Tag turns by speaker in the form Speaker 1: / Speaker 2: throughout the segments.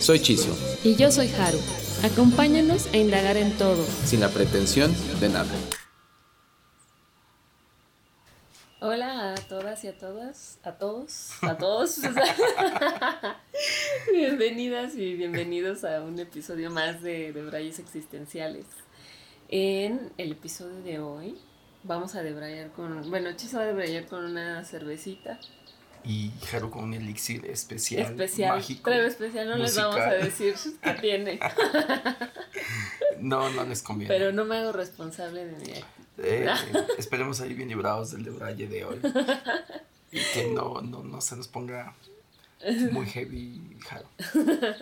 Speaker 1: Soy Chiso.
Speaker 2: Y yo soy Haru. Acompáñanos a indagar en todo.
Speaker 1: Sin la pretensión de nada.
Speaker 2: Hola a todas y a todas, a todos, a todos. Bienvenidas y bienvenidos a un episodio más de, Debrayes Existenciales. En el episodio de hoy vamos a debrayar con, bueno, Chiso va a debrayar con una cervecita.
Speaker 1: Y con un elixir especial.
Speaker 2: Especial, mágico, pero especial no les vamos a decir qué tiene.
Speaker 1: no, no les conviene.
Speaker 2: Pero no me hago responsable de mi
Speaker 1: eh, esperemos ahí bien librados del debraye de hoy. Y que no, no, se nos ponga muy heavy jaro.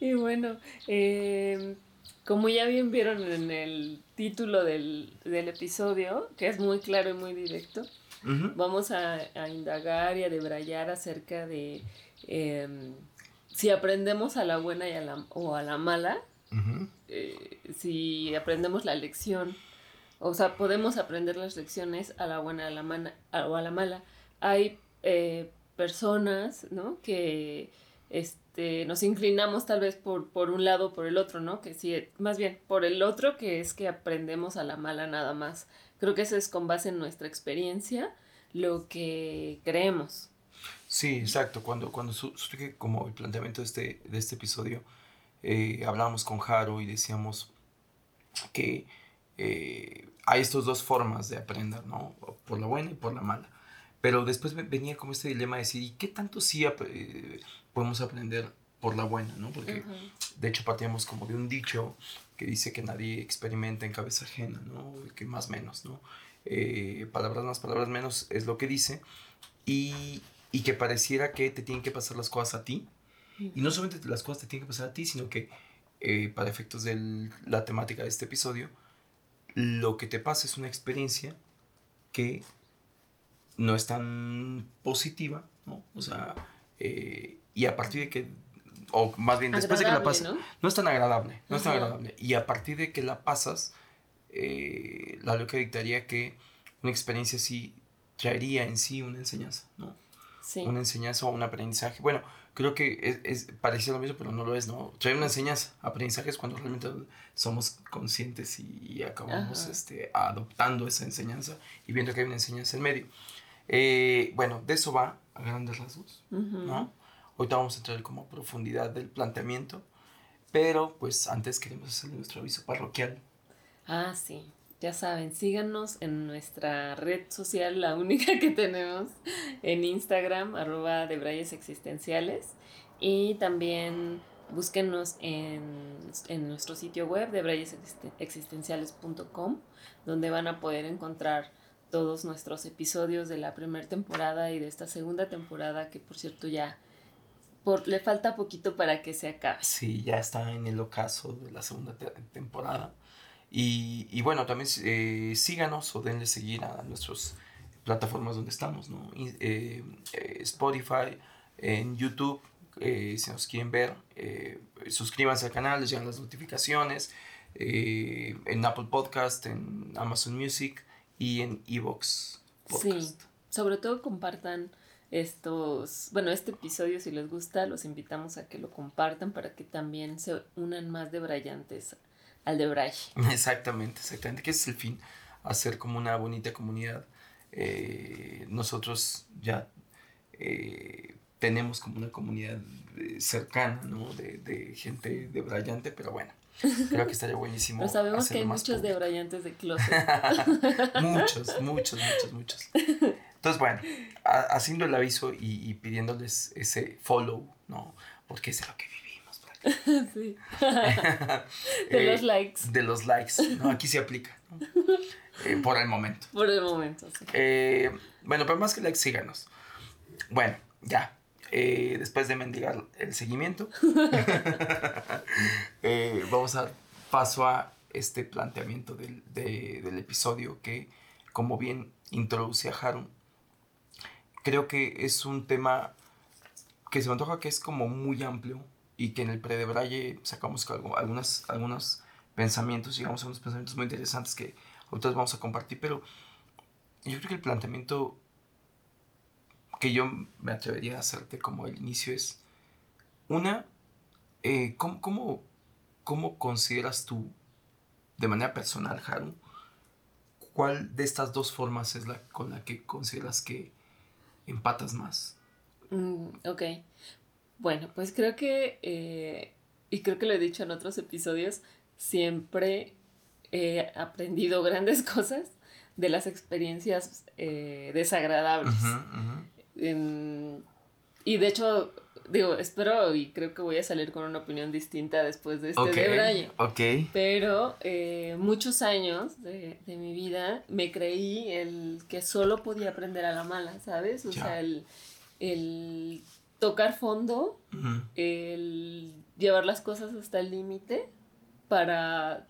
Speaker 2: Y bueno, em, como ya bien vieron en el título del, episodio, que es muy claro y muy directo, vamos a, indagar y a debrayar acerca de em, si aprendemos a la buena y a la, o a la mala, eh, si aprendemos la lección o sea, podemos aprender las lecciones a la buena a la o a la mala. Hay eh, personas, ¿no? Que este, nos inclinamos tal vez por, por un lado o por el otro, ¿no? Que sí, más bien por el otro, que es que aprendemos a la mala nada más. Creo que eso es con base en nuestra experiencia lo que creemos.
Speaker 1: Sí, exacto. Cuando, cuando surge como el planteamiento de este, de este episodio, eh, hablábamos con Jaro y decíamos que eh, hay estas dos formas de aprender, ¿no? Por la buena y por la mala. Pero después venía como este dilema de decir, ¿y qué tanto sí eh, podemos aprender por la buena, ¿no? Porque de hecho partíamos como de un dicho que dice que nadie experimenta en cabeza ajena, ¿no? Que más menos, ¿no? Eh, palabras más, palabras menos es lo que dice. Y, y, que pareciera que te tienen que pasar las cosas a ti. Y no solamente las cosas te tienen que pasar a ti, sino que eh, para efectos de la temática de este episodio, lo que te pasa es una experiencia que no es tan positiva, ¿no? O sea, eh, y a partir de que, o más bien después de que la pasas, ¿no? es tan agradable, no es tan agradable. Y a partir de que la pasas, eh, la lógica dictaría que una experiencia así traería en sí una enseñanza, ¿no? Sí. Una enseñanza o un aprendizaje. Bueno, creo que es, es lo mismo, pero no lo es, ¿no? Trae una enseñanza. Aprendizaje es cuando realmente somos conscientes y, acabamos este, adoptando esa enseñanza y viendo que hay una enseñanza en medio. Eh, bueno, de eso va a grandes rasgos, ¿no? Ahorita vamos a entrar como profundidad del planteamiento, pero pues antes queremos hacer nuestro aviso parroquial.
Speaker 2: Ah, sí. Ya saben, síganos en nuestra red social, la única que tenemos, en Instagram, arroba de Brayes Existenciales. Y también búsquenos en, nuestro sitio web de brayesexistenciales.com, donde van a poder encontrar todos nuestros episodios de la primera temporada y de esta segunda temporada, que por cierto ya por, le falta poquito para que se acabe.
Speaker 1: Sí, ya está en el ocaso de la segunda temporada. Y, bueno, también eh, síganos o denle seguir a nuestras plataformas donde estamos, ¿no? Eh, eh, Spotify, en YouTube, si nos quieren ver, suscríbanse al canal, les llegan las notificaciones, en Apple Podcast, en Amazon Music y en Evox
Speaker 2: Podcast. Sí, sobre todo compartan estos, bueno, este episodio si les gusta, los invitamos a que lo compartan para que también se unan más de brillantes al de Braille.
Speaker 1: Exactamente, exactamente, que es el fin, hacer como una bonita comunidad. Eh, nosotros ya eh, tenemos como una comunidad eh, cercana, ¿no? De, de gente de Brayante, pero bueno, creo que estaría buenísimo.
Speaker 2: Pero sabemos que hay muchos de Brayantes de closet.
Speaker 1: muchos, muchos, muchos, muchos. Entonces, bueno, haciendo el aviso y, y, pidiéndoles ese follow, ¿no? Porque es lo que
Speaker 2: sí. de los eh, likes.
Speaker 1: De los likes. ¿no? Aquí se aplica. Eh, por el momento.
Speaker 2: Por el momento, sí.
Speaker 1: Eh, bueno, pero más que likes, síganos. Bueno, ya. después de mendigar el seguimiento, vamos a dar paso a este planteamiento del, del, episodio que, como bien introduce a Haru, creo que es un tema que se me antoja que es como muy amplio y que en el pre de sacamos algunas, algunos pensamientos, digamos, algunos pensamientos muy interesantes que ahorita vamos a compartir, pero yo creo que el planteamiento que yo me atrevería a hacerte como el inicio es, una, eh, ¿cómo, cómo, consideras tú, de manera personal, Haru, cuál de estas dos formas es la con la que consideras que empatas más?
Speaker 2: Mm, ok. Bueno, pues creo que, eh, y creo que lo he dicho en otros episodios, siempre he aprendido grandes cosas de las experiencias eh, desagradables y de hecho, digo, espero y creo que voy a salir con una opinión distinta después de este de Ok. Pero eh, muchos años de, mi vida me creí el que solo podía aprender a la mala, ¿sabes? O sea, el, el, tocar fondo, el llevar las cosas hasta el límite para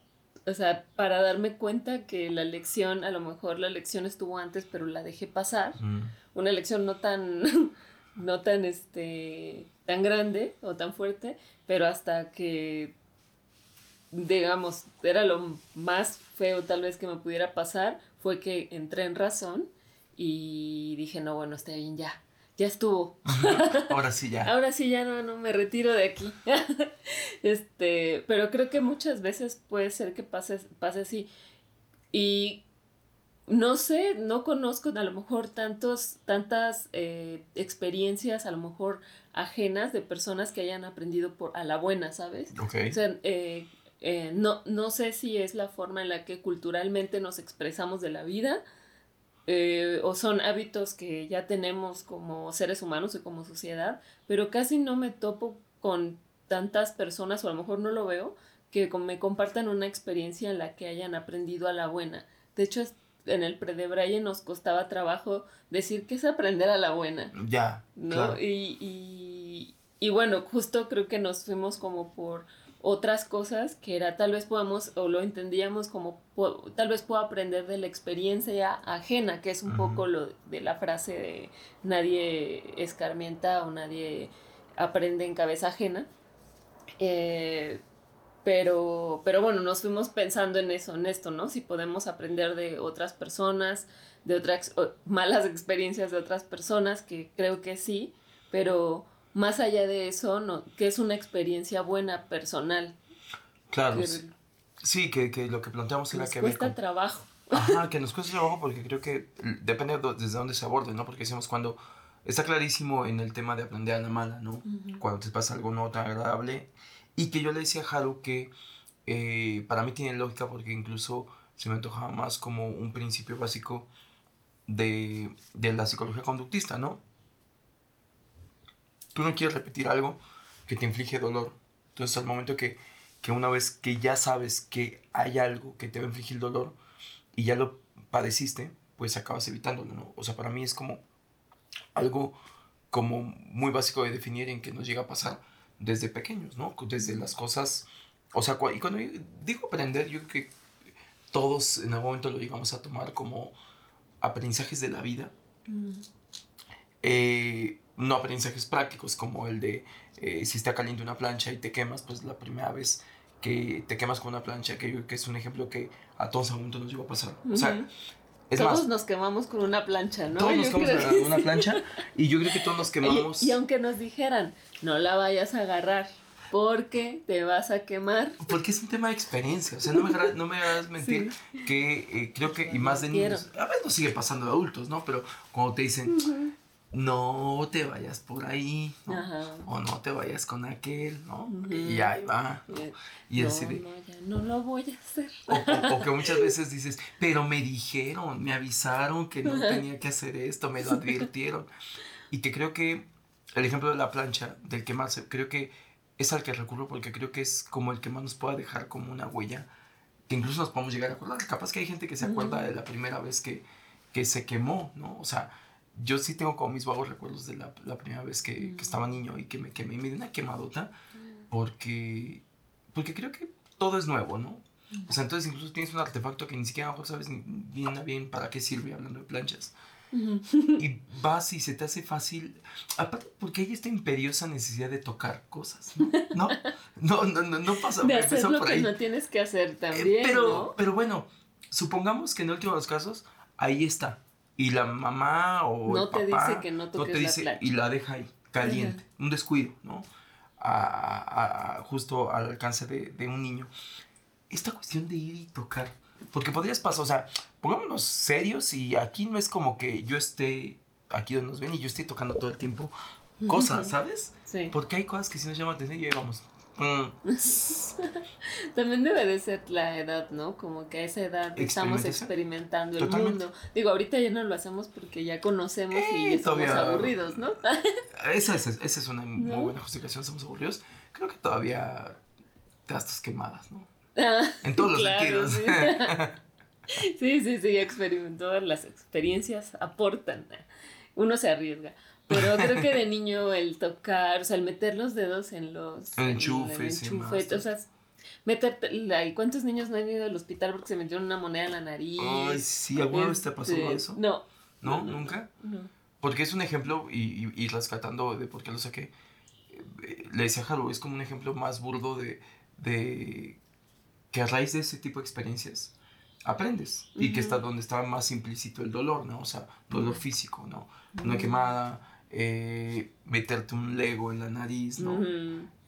Speaker 2: o sea, para darme cuenta que la lección, a lo mejor la lección estuvo antes, pero la dejé pasar. Una elección no tan, no tan, este, tan grande o tan fuerte, pero hasta que, digamos, era lo más feo tal vez que me pudiera pasar, fue que entré en razón y dije, no, bueno, está bien, ya, ya estuvo.
Speaker 1: Ahora sí ya.
Speaker 2: Ahora sí ya no, no me retiro de aquí. este, pero creo que muchas veces puede ser que pase, pase así. Y no sé, no conozco a lo mejor tantos, tantas eh, experiencias a lo mejor ajenas de personas que hayan aprendido por a la buena, ¿sabes? O sea, eh, eh, no, no sé si es la forma en la que culturalmente nos expresamos de la vida o son hábitos que ya tenemos como seres humanos y como sociedad, pero casi no me topo con tantas personas, o a lo mejor no lo veo, que me compartan una experiencia en la que hayan aprendido a la buena. De hecho, en el pre de Braille nos costaba trabajo decir que es aprender a la buena. Ya. ¿no? Y, y, y, bueno, justo creo que nos fuimos como por otras cosas que era tal vez podamos o lo entendíamos como tal vez puedo aprender de la experiencia ajena, que es un poco lo de la frase de nadie escarmienta o nadie aprende en cabeza ajena. Eh, pero, pero bueno, nos fuimos pensando en eso, en esto, ¿no? Si podemos aprender de otras personas, de otras malas experiencias de otras personas, que creo que sí, pero más allá de eso, no, que es una experiencia buena personal.
Speaker 1: Claro. sí, que, que, lo que planteamos era que...
Speaker 2: Nos cuesta trabajo.
Speaker 1: Ajá, que nos cuesta trabajo porque creo que depende de desde dónde se aborde, ¿no? Porque decimos cuando... Está clarísimo en el tema de aprender a la mala, ¿no? Cuando te pasa algo no tan agradable, y que yo le decía a Haru que eh, para mí tiene lógica porque incluso se me antojaba más como un principio básico de, de la psicología conductista, ¿no? Tú no quieres repetir algo que te inflige dolor. Entonces al momento que, que una vez que ya sabes que hay algo que te va a infligir dolor y ya lo padeciste, pues acabas evitándolo, ¿no? O sea, para mí es como algo como muy básico de definir en que nos llega a pasar desde pequeños, ¿no? Desde las cosas, o sea, y cuando digo aprender, yo creo que todos en algún momento lo llegamos a tomar como aprendizajes de la vida. Mm. Eh, no aprendizajes prácticos como el de eh, si está caliente una plancha y te quemas, pues la primera vez que te quemas con una plancha, que yo creo que es un ejemplo que a todos algún momento nos llegó a pasar. O sea,
Speaker 2: todos nos quemamos con una plancha, ¿no?
Speaker 1: Todos nos quemamos con una plancha y yo creo que todos nos quemamos.
Speaker 2: Y, aunque nos dijeran, no la vayas a agarrar porque te vas a quemar.
Speaker 1: Porque es un tema de experiencia, o sea, no me, no me hagas mentir que eh, creo que, y más de niños, a veces nos sigue pasando de adultos, ¿no? Pero cuando te dicen, no te vayas por ahí, ¿no? o no te vayas con aquel, ¿no? Y ahí va. Y
Speaker 2: no, no, ya no lo voy a hacer.
Speaker 1: O, que muchas veces dices, pero me dijeron, me avisaron que no tenía que hacer esto, me lo advirtieron. Y que creo que el ejemplo de la plancha, del quemarse, creo que es al que recurro porque creo que es como el que más nos pueda dejar como una huella, que incluso nos podemos llegar a acordar. Capaz que hay gente que se acuerda de la primera vez que, que se quemó, ¿no? O sea, yo sí tengo como mis vagos recuerdos de la, la primera vez que, que, estaba niño y que me quemé, me dio una quemadota porque, porque creo que todo es nuevo, ¿no? O sea, entonces incluso tienes un artefacto que ni siquiera mejor sabes bien a bien para qué sirve, hablando de planchas. Y vas y se te hace fácil, aparte porque hay esta imperiosa necesidad de tocar cosas, ¿no? No, no, no, no, pasa
Speaker 2: De hacer lo que no tienes que hacer eh, también,
Speaker 1: pero, pero bueno, supongamos que en el último de los casos, ahí está. Y la mamá o
Speaker 2: no el te dice que no
Speaker 1: no te dice,
Speaker 2: la
Speaker 1: Y la deja ahí, caliente, un descuido, ¿no? A, a, justo al alcance de, de un niño. Esta cuestión de ir y tocar porque podrías pasar, o sea, pongámonos serios y aquí no es como que yo esté aquí donde nos ven y yo esté tocando todo el tiempo cosas, ¿sabes? Sí. Porque hay cosas que si nos llaman atención y ahí vamos. Mm.
Speaker 2: También debe de ser la edad, ¿no? Como que a esa edad estamos experimentando el mundo. Digo, ahorita ya no lo hacemos porque ya conocemos y eh, estamos aburridos, ¿no?
Speaker 1: esa, es, esa es una muy buena justificación, somos aburridos. Creo que todavía te das quemadas, ¿no? en todos los sentidos.
Speaker 2: Sí. sí, sí, experimentó. Las experiencias aportan. Uno se arriesga. Pero creo que de niño el tocar, o sea, el meter los dedos en los
Speaker 1: enchufes,
Speaker 2: enchufe, o sea, meterte, ¿y cuántos niños no han ido al hospital porque se metieron una moneda en la nariz?
Speaker 1: Ay, sí, ¿alguna vez te pasó este, eso?
Speaker 2: No.
Speaker 1: ¿No? ¿Nunca? No. Porque es un ejemplo, y, y, rescatando de por qué lo saqué, le decía a es como un ejemplo más burdo de, de que a raíz de ese tipo de experiencias aprendes y que está donde estaba más implícito el dolor, ¿no? O sea, dolor físico, ¿no? Una quemada, eh, meterte un lego en la nariz, ¿no?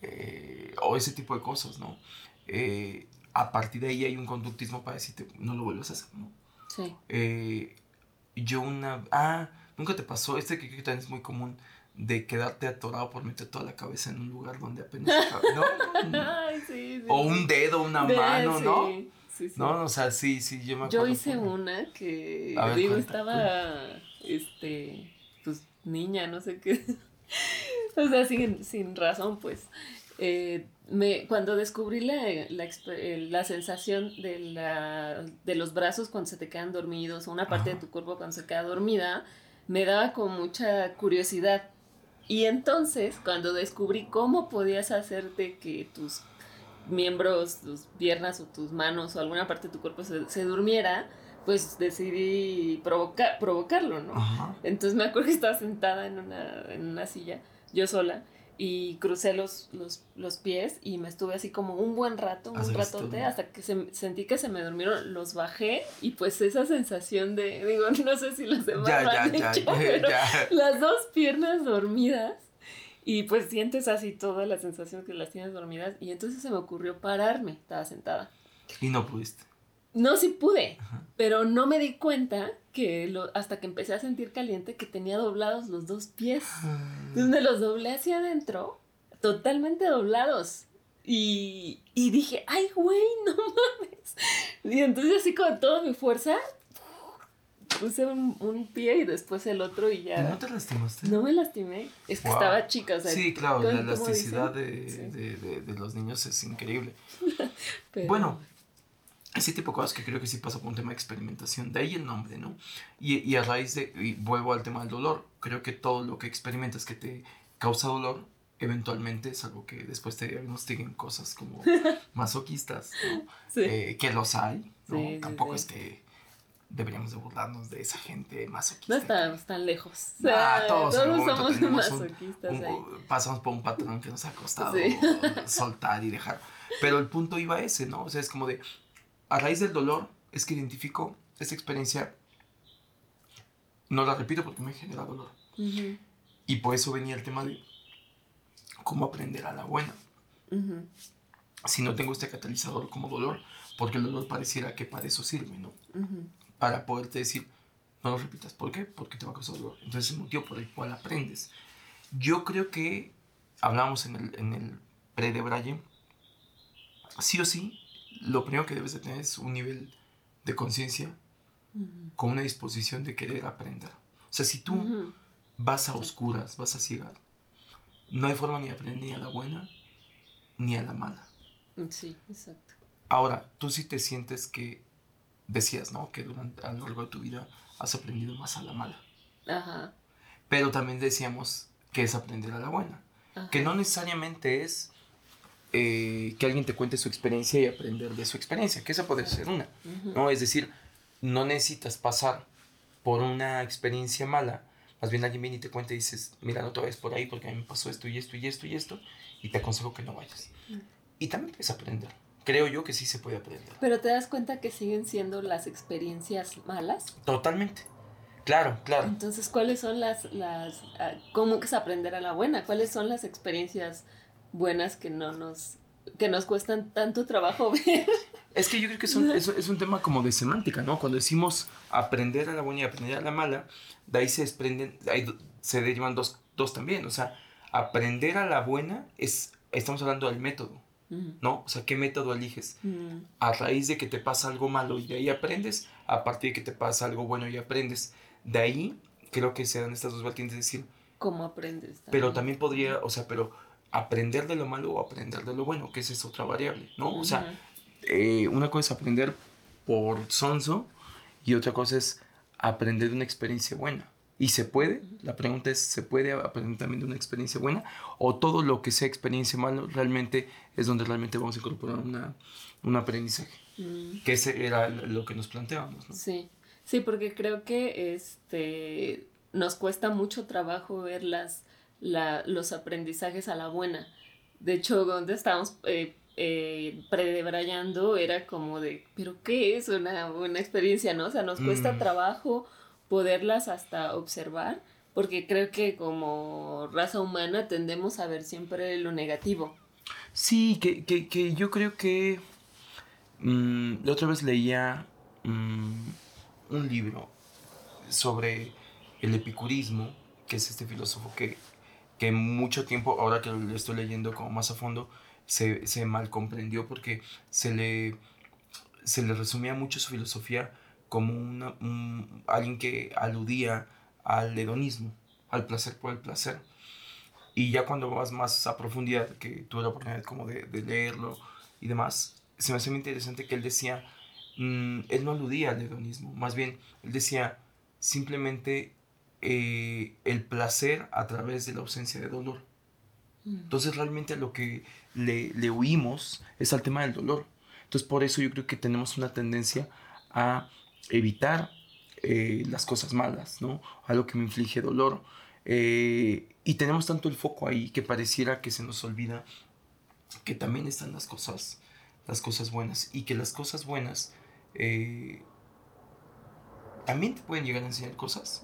Speaker 1: Eh, o ese tipo de cosas, ¿no? Eh, a partir de ahí hay un conductismo para decirte, no lo vuelvas a hacer, ¿no? Sí. yo una... Ah, nunca te pasó, este que, que también es muy común, de quedarte atorado por meter toda la cabeza en un lugar donde apenas ¿no?
Speaker 2: Ay, sí,
Speaker 1: o un dedo, una mano, ¿no? Sí, no, o sea, sí, sí, yo me
Speaker 2: acuerdo. Yo hice una que, digo, estaba, este, niña, no sé qué. o sea, sin, sin razón, pues. Eh, me, cuando descubrí la, la, la, sensación de, la, de los brazos cuando se te quedan dormidos, o una parte de tu cuerpo cuando se queda dormida, me daba con mucha curiosidad y entonces, cuando descubrí cómo podías hacerte que tus miembros, tus piernas o tus manos o alguna parte de tu cuerpo se, durmiera, pues decidí provocar, provocarlo, ¿no? Entonces me acuerdo que estaba sentada en una, en una silla, yo sola, y crucé los, los, los, pies y me estuve así como un buen rato, un ratote, hasta que se, sentí que se me durmieron, los bajé y pues esa sensación de, digo, no sé si los demás ya, ya, ya, las dos piernas dormidas y pues sientes así toda la sensación que las tienes dormidas y entonces se me ocurrió pararme, estaba sentada.
Speaker 1: Y no pudiste.
Speaker 2: No, sí pude, pero no me di cuenta que lo, hasta que empecé a sentir caliente que tenía doblados los dos pies. Entonces me los doblé hacia adentro, totalmente doblados. Y, y dije, ay, güey, no mames. Y entonces así con toda mi fuerza, puse un, un, pie y después el otro y ya.
Speaker 1: ¿No te lastimaste?
Speaker 2: No me lastimé. Es que estaba chica, o sea.
Speaker 1: Sí, claro, la elasticidad de, de, de, de, los niños es increíble. Bueno, ese tipo de cosas que creo que sí pasa por un tema de experimentación, de ahí el nombre, ¿no? Y, y a raíz de, y vuelvo al tema del dolor, creo que todo lo que experimentas que te causa dolor, eventualmente es algo que después te diagnostiquen cosas como masoquistas, ¿no? Sí. Eh, que los hay, ¿no? Sí, Tampoco es que deberíamos de burlarnos de esa gente masoquista.
Speaker 2: No estamos tan lejos. ah, todos, somos masoquistas ahí.
Speaker 1: Pasamos por un patrón que nos ha costado soltar y dejar. Pero el punto iba a ese, ¿no? O sea, es como de, a raíz del dolor es que identifico esta experiencia, no la repito porque me genera dolor. Y por eso venía el tema de cómo aprender a la buena. Si no tengo este catalizador como dolor, porque el dolor pareciera que para eso sirve, ¿no? Para poderte decir, no lo repitas. ¿Por qué? Porque te va a causar dolor. Entonces es el motivo por el cual aprendes. Yo creo que hablamos en el, en el pre de Braille, sí o sí, lo primero que debes de tener es un nivel de conciencia con una disposición de querer aprender. O sea, si tú vas a oscuras, vas a ciegar, no hay forma ni de aprender ni a la buena ni a la mala.
Speaker 2: Sí, exacto.
Speaker 1: Ahora, tú sí te sientes que decías, ¿no? Que durante a lo largo de tu vida has aprendido más a la mala. Ajá. Pero también decíamos que es aprender a la buena. Que no necesariamente es eh, que alguien te cuente su experiencia y aprender de su experiencia, que esa puede ser una. ¿no? Es decir, no necesitas pasar por una experiencia mala. Más bien alguien viene y te cuenta y dices, mira, no te vayas por ahí porque a mí me pasó esto y esto y esto y esto, y te aconsejo que no vayas. Y también puedes aprender. Creo yo que sí se puede aprender.
Speaker 2: Pero te das cuenta que siguen siendo las experiencias malas.
Speaker 1: Totalmente. Claro, claro.
Speaker 2: Entonces, ¿cuáles son las, las, ah, cómo es aprender a la buena? ¿Cuáles son las experiencias buenas que no nos, que nos cuestan tanto trabajo ver?
Speaker 1: Es que yo creo que es un, es, un tema como de semántica, ¿no? Cuando decimos aprender a la buena y aprender a la mala, de ahí se desprenden, ahí se derivan dos, dos también. O sea, aprender a la buena es, estamos hablando del método. ¿no? O sea, ¿qué método eliges? A raíz de que te pasa algo malo y de ahí aprendes, a partir de que te pasa algo bueno y aprendes. De ahí creo que se dan estas dos vertientes de decir...
Speaker 2: ¿Cómo aprendes?
Speaker 1: Pero también podría, o sea, pero aprender de lo malo o aprender de lo bueno, que esa es otra variable, ¿no? O sea, eh, una cosa es aprender por sonso y otra cosa es aprender de una experiencia buena. Y se puede, la pregunta es, ¿se puede aprender también de una experiencia buena? ¿O todo lo que sea experiencia mala realmente es donde realmente vamos a incorporar una, un aprendizaje? Mm. Que ese era lo que nos planteábamos, ¿no?
Speaker 2: Sí, sí, porque creo que este, nos cuesta mucho trabajo ver las, la, los aprendizajes a la buena. De hecho, donde estábamos eh, eh, predebrayando era como de, ¿pero qué es una buena experiencia, no? O sea, nos cuesta mm. trabajo poderlas hasta observar, porque creo que como raza humana tendemos a ver siempre lo negativo.
Speaker 1: Sí, que, que, que yo creo que mm, la otra vez leía mm, un libro sobre el epicurismo, que es este filósofo que, que mucho tiempo, ahora que lo estoy leyendo como más a fondo, se, se mal comprendió porque se le, se le resumía mucho su filosofía como una, alguien que aludía al hedonismo, al placer por el placer. Y ya cuando vas más a profundidad, que tuve la oportunidad como de, leerlo y demás, se me hace muy interesante que él decía, mm, él no aludía al hedonismo, más bien él decía simplemente eh, el placer a través de la ausencia de dolor. Mm. Entonces realmente a lo que le, le huimos es al tema del dolor. Entonces por eso yo creo que tenemos una tendencia a evitar eh, las cosas malas, ¿no? Algo que me inflige dolor. Eh, y tenemos tanto el foco ahí que pareciera que se nos olvida que también están las cosas, las cosas buenas y que las cosas buenas eh, también te pueden llegar a enseñar cosas.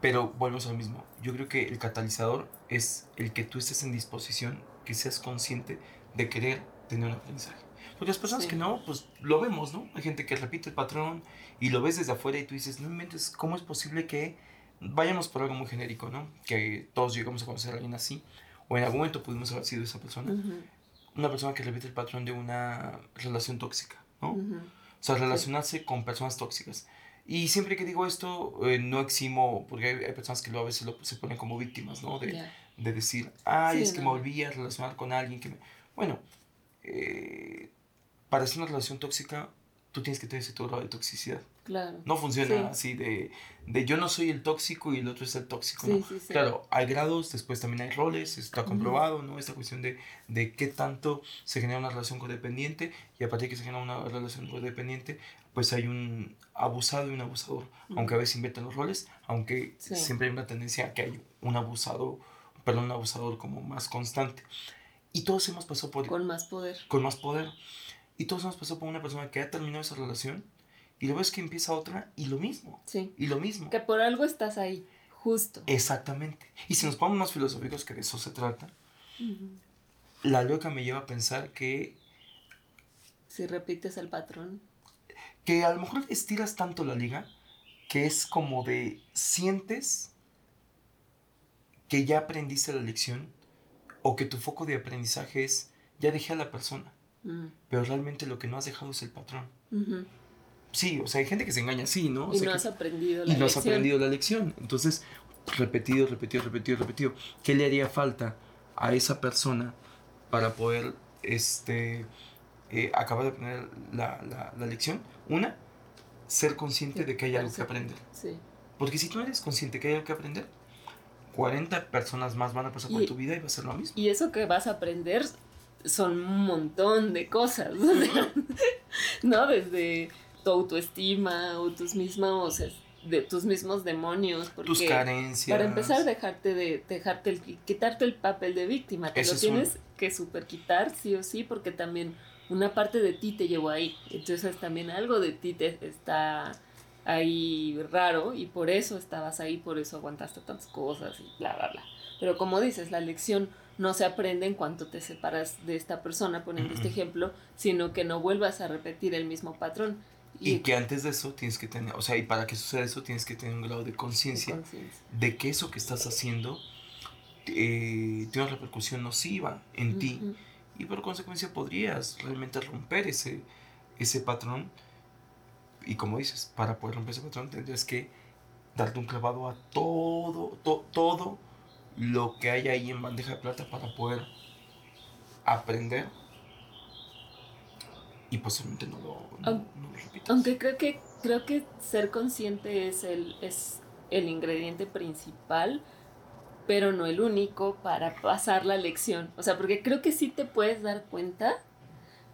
Speaker 1: Pero vuelvo a lo mismo. Yo creo que el catalizador es el que tú estés en disposición, que seas consciente de querer tener un aprendizaje. Porque las personas que no, pues lo vemos, ¿no? Hay gente que repite el patrón y lo ves desde afuera y tú dices, no inventes, ¿cómo es posible que vayamos por algo muy genérico, ¿no? Que todos llegamos a conocer a alguien así, o en algún momento pudimos haber sido esa persona. Una persona que repite el patrón de una relación tóxica, ¿no? O sea, relacionarse con personas tóxicas. Y siempre que digo esto, eh, no eximo, porque hay, personas que lo, a veces lo, se ponen como víctimas, ¿no? De, de decir, ay, es que me volví a relacionar con alguien que me... Bueno, eh, para hacer una relación tóxica, tú tienes que tener ese grado de toxicidad. Claro. No funciona así de, de, yo no soy el tóxico y el otro es el tóxico. ¿no? claro, hay grados, después también hay roles, está comprobado, ¿no? Esta cuestión de, de qué tanto se genera una relación codependiente y a partir de que se genera una relación codependiente, pues hay un abusado y un abusador. Aunque a veces inventan los roles, aunque siempre hay una tendencia a que hay un abusado, perdón, un abusador como más constante. Y todos hemos pasado por...
Speaker 2: Con más poder.
Speaker 1: Con más poder. Y todos nos pasó por una persona que ha terminado esa relación y luego es que empieza otra y lo mismo. Sí. Y lo mismo.
Speaker 2: Que por algo estás ahí, justo.
Speaker 1: Exactamente. Y si nos ponemos más filosóficos, que de eso se trata, la loca me lleva a pensar que...
Speaker 2: Si repites el patrón.
Speaker 1: Que a lo mejor estiras tanto la liga que es como de sientes que ya aprendiste la lección o que tu foco de aprendizaje es ya dejé a la persona pero realmente lo que no has dejado es el patrón. Sí, o sea, hay gente que se engaña así, ¿no?
Speaker 2: y no has aprendido la
Speaker 1: y no has aprendido la lección. Entonces, repetido, repetido, repetido, repetido. ¿Qué le haría falta a esa persona para poder este, eh, acabar de aprender la, la, lección? Una, ser consciente de que hay algo que aprender. Sí. Porque si tú eres consciente que hay algo que aprender, 40 personas más van a pasar por tu vida y va a ser lo mismo.
Speaker 2: Y eso que vas a aprender son un montón de cosas, ¿no? Desde tu autoestima o tus mismos, de, tus mismos demonios. Porque tus carencias. Para empezar, dejarte de, dejarte el, quitarte el papel de víctima. Te lo tienes que super quitar, sí o sí, porque también una parte de ti te llevó ahí. Entonces también algo de ti te está ahí raro y por eso estabas ahí, por eso aguantaste tantas cosas y bla, bla, bla. Pero como dices, la lección no se aprende en cuanto te separas de esta persona, poniendo este ejemplo, sino que no vuelvas a repetir el mismo patrón.
Speaker 1: Y, que antes de eso tienes que tener, o sea, y para que suceda eso tienes que tener un grado de conciencia de, que eso que estás haciendo eh, tiene una repercusión nociva en ti y por consecuencia podrías realmente romper ese, ese patrón. Y como dices, para poder romper ese patrón tendrías que darte un clavado a todo, todo lo que hay ahí en bandeja de plata para poder aprender y posiblemente no lo, no,
Speaker 2: repitas. Aunque creo que, creo que ser consciente es el, es el ingrediente principal, pero no el único para pasar la lección. O sea, porque creo que sí te puedes dar cuenta,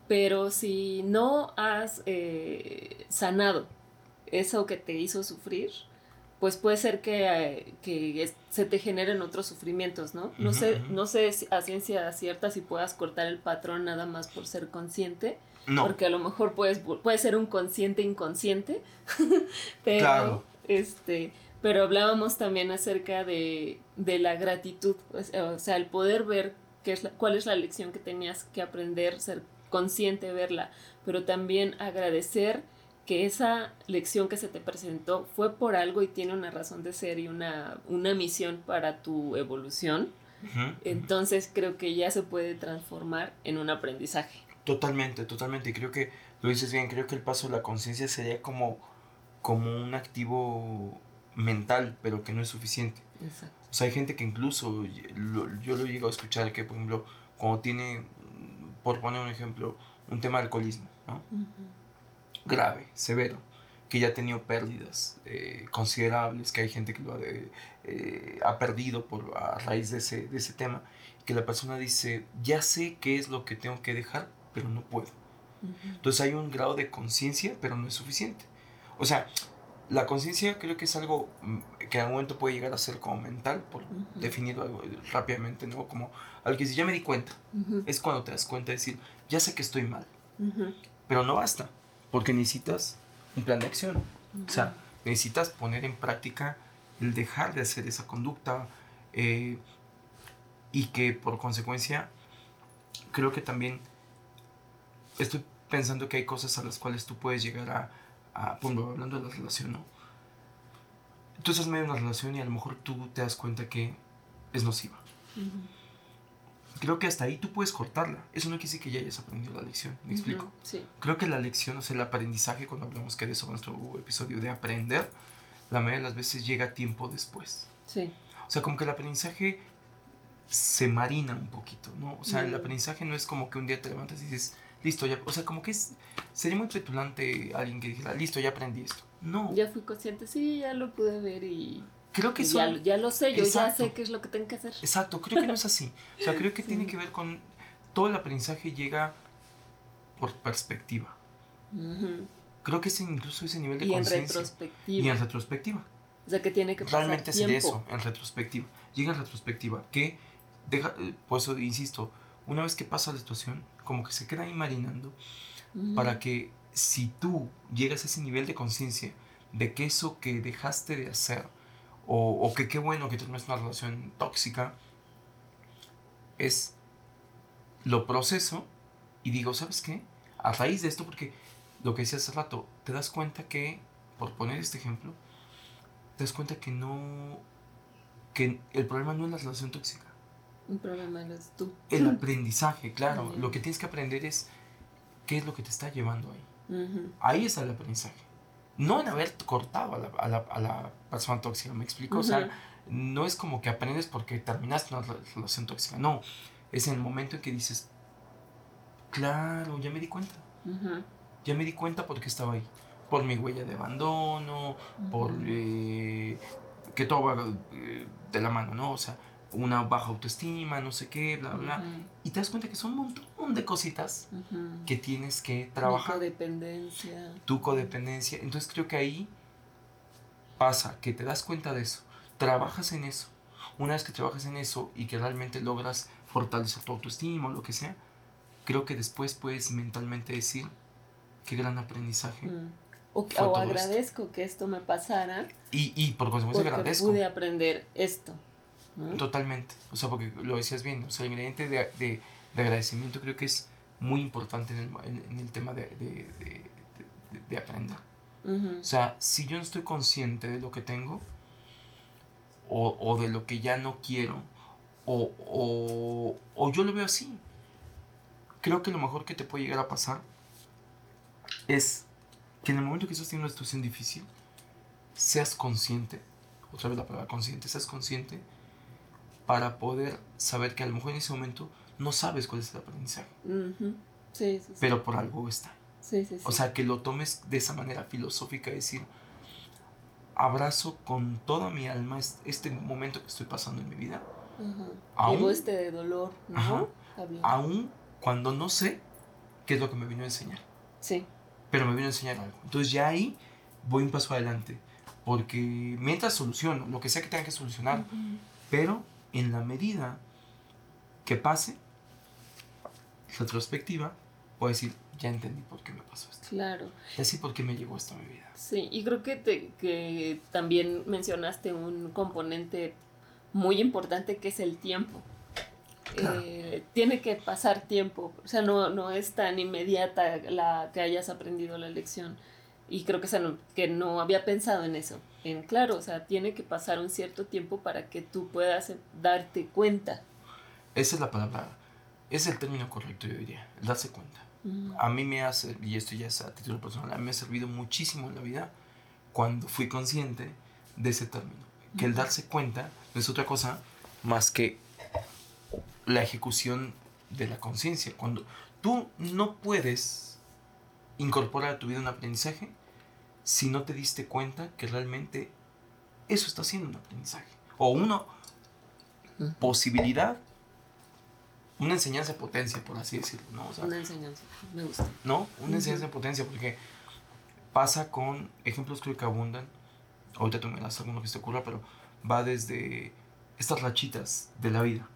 Speaker 2: pero si no has eh, sanado eso que te hizo sufrir, pues puede ser que, que se te generen otros sufrimientos, ¿no? No sé, no sé a ciencia cierta si puedas cortar el patrón nada más por ser consciente. No. Porque a lo mejor puedes, puede ser un consciente inconsciente. pero, claro. este, pero hablábamos también acerca de, de la gratitud. O sea, el poder ver qué es cuál es la lección que tenías que aprender, ser consciente, verla. Pero también agradecer que esa lección que se te presentó fue por algo y tiene una razón de ser y una, una misión para tu evolución, entonces creo que ya se puede transformar en un aprendizaje.
Speaker 1: Totalmente, totalmente. Y creo que lo dices bien, creo que el paso de la conciencia sería como, como un activo mental, pero que no es suficiente. Exacto. O sea, hay gente que incluso, yo lo llego a escuchar, que por ejemplo, cuando tiene, por poner un ejemplo, un tema de alcoholismo, ¿no? Grave, severo, que ya ha tenido pérdidas eh, considerables, que hay gente que lo ha, eh, ha perdido por, a raíz de ese, de ese tema, que la persona dice, ya sé qué es lo que tengo que dejar, pero no puedo. Entonces hay un grado de conciencia, pero no es suficiente. O sea, la conciencia creo que es algo mm, que en algún momento puede llegar a ser como mental, por definirlo rápidamente, ¿no? Como algo que dice, ya me di cuenta. Es cuando te das cuenta de decir, ya sé que estoy mal. Pero no basta. Porque necesitas un plan de acción. O sea, necesitas poner en práctica el dejar de hacer esa conducta eh, y que por consecuencia creo que también estoy pensando que hay cosas a las cuales tú puedes llegar a, a hablando de la relación, ¿no? Tú estás en medio de una relación y a lo mejor tú te das cuenta que es nociva creo que hasta ahí tú puedes cortarla. Eso no quiere decir que ya hayas aprendido la lección. ¿Me explico? Sí. Creo que la lección, o sea, el aprendizaje, cuando hablamos que de eso en nuestro episodio de aprender, la mayoría de las veces llega tiempo después. Sí. O sea, como que el aprendizaje se marina un poquito, ¿no? O sea, el aprendizaje no es como que un día te levantas y dices, listo, ya. O sea, como que es. Sería muy petulante alguien que dijera, listo, ya aprendí esto. No.
Speaker 2: Ya fui consciente, sí, ya lo pude ver y Creo que eso... Ya, lo sé, yo ya sé qué es lo que tengo que hacer.
Speaker 1: Exacto, creo que no es así. O sea, creo que tiene que ver con... Todo el aprendizaje llega por perspectiva. Creo que es incluso ese nivel de conciencia. Y en retrospectiva. Y en retrospectiva.
Speaker 2: O sea, que tiene que pasar
Speaker 1: Realmente sería eso, en retrospectiva. Llega en retrospectiva, que deja, eh, por eso insisto, una vez que pasa la situación, como que se queda ahí marinando, para que si tú llegas a ese nivel de conciencia de que eso que dejaste de hacer o, que qué bueno que tienes una relación tóxica, es lo proceso y digo, ¿sabes qué? A raíz de esto, porque lo que decía hace rato, te das cuenta que, por poner este ejemplo, te das cuenta que no, que el problema no es la relación tóxica.
Speaker 2: El problema eres tú.
Speaker 1: El aprendizaje, claro. Lo que tienes que aprender es qué es lo que te está llevando ahí. Ahí está el aprendizaje no en haber cortado a la, a la, a la persona tóxica, ¿me explico? O sea, no es como que aprendes porque terminaste una relación tóxica, no, es en el momento en que dices, claro, ya me di cuenta, ya me di cuenta porque estaba ahí. por mi huella de abandono, por eh, que todo va eh, de la mano, ¿no? O sea, una baja autoestima, no sé qué, bla, bla. Y te das cuenta que son un montón de cositas que tienes que trabajar.
Speaker 2: Tu codependencia.
Speaker 1: Tu codependencia. Entonces creo que ahí pasa, que te das cuenta de eso, trabajas en eso. Una vez que trabajas en eso y que realmente logras fortalecer tu autoestima o lo que sea, creo que después puedes mentalmente decir, qué gran aprendizaje.
Speaker 2: O, agradezco que esto me pasara.
Speaker 1: Y, y por consecuencia agradezco.
Speaker 2: pude aprender esto.
Speaker 1: Totalmente. O sea, porque lo decías bien. O sea, el ingrediente de, de, agradecimiento creo que es muy importante en el, en, el tema de, de aprender. O sea, si yo no estoy consciente de lo que tengo, o, o de lo que ya no quiero, o, o, o, yo lo veo así, creo que lo mejor que te puede llegar a pasar es que en el momento que estás teniendo una situación difícil, seas consciente, otra vez la palabra consciente, seas consciente para poder saber que a lo mejor en ese momento no sabes cuál es el aprendizaje. sí, sí, Pero por algo está. O sea, que lo tomes de esa manera filosófica, decir, abrazo con toda mi alma este momento que estoy pasando en mi vida.
Speaker 2: Aún, este de dolor, ¿no?
Speaker 1: Aún cuando no sé qué es lo que me vino a enseñar. Sí. Pero me vino a enseñar algo. Entonces ya ahí voy un paso adelante. Porque mientras soluciono lo que sea que tenga que solucionar, pero en la medida que pase, retrospectiva, puedo decir, ya entendí por qué me pasó esto. Claro. Y así por qué me llegó esto a mi vida.
Speaker 2: Sí, y creo que, te, que también mencionaste un componente muy importante que es el tiempo. Eh, tiene que pasar tiempo, o sea, no, no es tan inmediata la que hayas aprendido la lección. Y creo que, no, que no había pensado en eso. En claro, o sea, tiene que pasar un cierto tiempo para que tú puedas darte cuenta.
Speaker 1: Esa es la palabra, es el término correcto, yo diría, darse cuenta. A mí me hace, y esto ya es a título personal, a mí me ha servido muchísimo en la vida cuando fui consciente de ese término. Que el darse cuenta no es otra cosa más que la ejecución de la conciencia. Cuando tú no puedes incorporar a tu vida un aprendizaje si no te diste cuenta que realmente eso está siendo un aprendizaje. O una posibilidad una enseñanza de potencia, por así decirlo, ¿no?
Speaker 2: una enseñanza, me gusta.
Speaker 1: ¿No? Una enseñanza de potencia, porque pasa con ejemplos creo que abundan. Ahorita tú me das alguno que se te ocurra, pero va desde estas rachitas de la vida,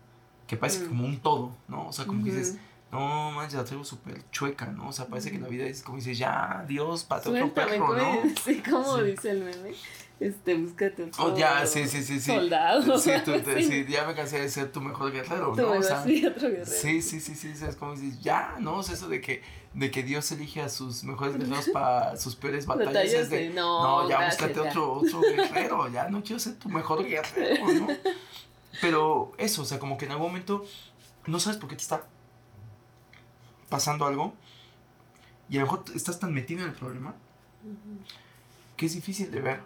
Speaker 1: que parece mm. como un todo, ¿no? O sea, como dices, no manches, la traigo súper chueca, ¿no? O sea, parece que la vida es como dices, ya, Dios, para otro perro, ¿no?
Speaker 2: Sí, como dice el meme este, búscate otro
Speaker 1: oh, ya, sí, sí, sí, sí. soldado. Sí, tú, sí. ya me cansé de ser tu mejor guerrero, ¿no? O sea, sí, otro guerrero. Sí, sí, sí, sí, es como dices, ya, ¿no? O sea, eso de que, de que Dios elige a sus mejores guerreros para sus peores batallas, es de, no, no ya búscate Otro, otro guerrero, ya no quiero ser tu mejor guerrero, ¿no? Pero eso, o sea, como que en algún momento no sabes por qué te está pasando algo y a lo mejor estás tan metido en el problema que es difícil de ver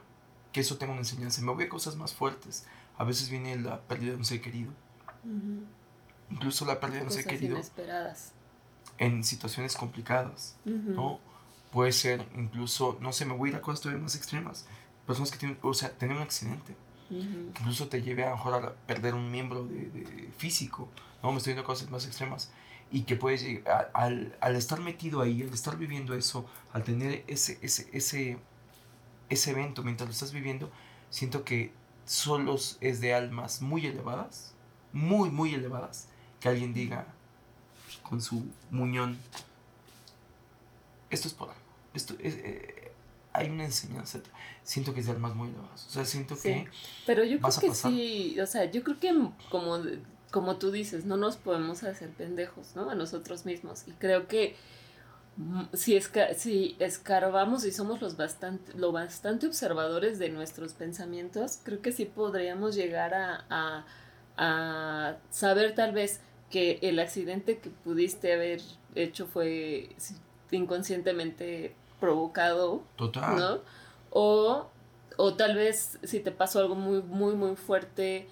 Speaker 1: que eso tenga una enseñanza. Me voy a cosas más fuertes. A veces viene la pérdida de un ser querido. Incluso la pérdida de un ser querido. Inesperadas. En situaciones complicadas, ¿no? Puede ser incluso, no sé, me voy a ir a cosas todavía más extremas. Personas que tienen, o sea, tener un accidente. incluso te lleve a, a mejor a perder un miembro de, físico. No, me estoy yendo a cosas más extremas. Y que puedes al, al estar metido ahí, al estar viviendo eso, al tener ese, ese, ese ese evento, mientras lo estás viviendo, siento que solos es de almas muy elevadas, muy, muy elevadas, que alguien diga con su muñón, esto es por algo, esto es, eh, hay una enseñanza, siento que es de almas muy elevadas, o sea, siento que...
Speaker 2: Pero yo creo que sí, o sea, yo creo que como, como tú dices, no nos podemos hacer pendejos, ¿no? A nosotros mismos, y creo que si, si escarbamos y somos los bastante, lo bastante observadores de nuestros pensamientos, creo que sí podríamos llegar a, a, saber tal vez que el accidente que pudiste haber hecho fue inconscientemente provocado. Total. ¿no? O, o tal vez si te pasó algo muy, muy, muy fuerte,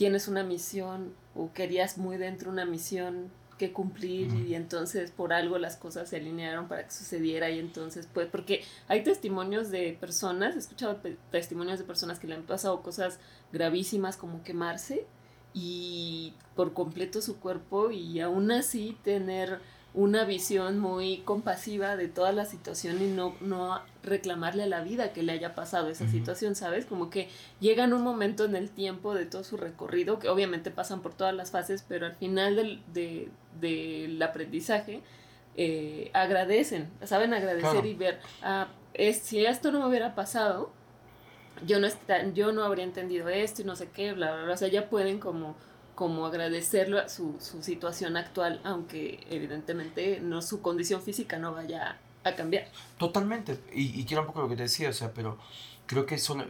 Speaker 2: tienes una misión o querías muy dentro una misión que cumplir y entonces por algo las cosas se alinearon para que sucediera y entonces pues porque hay testimonios de personas, he escuchado testimonios de personas que le han pasado cosas gravísimas como quemarse y por completo su cuerpo y aún así tener una visión muy compasiva de toda la situación y no, no reclamarle a la vida que le haya pasado esa situación, ¿sabes? Como que llegan un momento en el tiempo de todo su recorrido, que obviamente pasan por todas las fases, pero al final del, de, del aprendizaje eh, agradecen, saben agradecer y ver, ah, es, si esto no me hubiera pasado, yo no, yo no habría entendido esto y no sé qué, bla, bla, bla, o sea, ya pueden como como agradecerlo a su, su situación actual, aunque evidentemente no su condición física no vaya a cambiar.
Speaker 1: Totalmente, y, y quiero un poco lo que te decía, o sea, pero creo que son,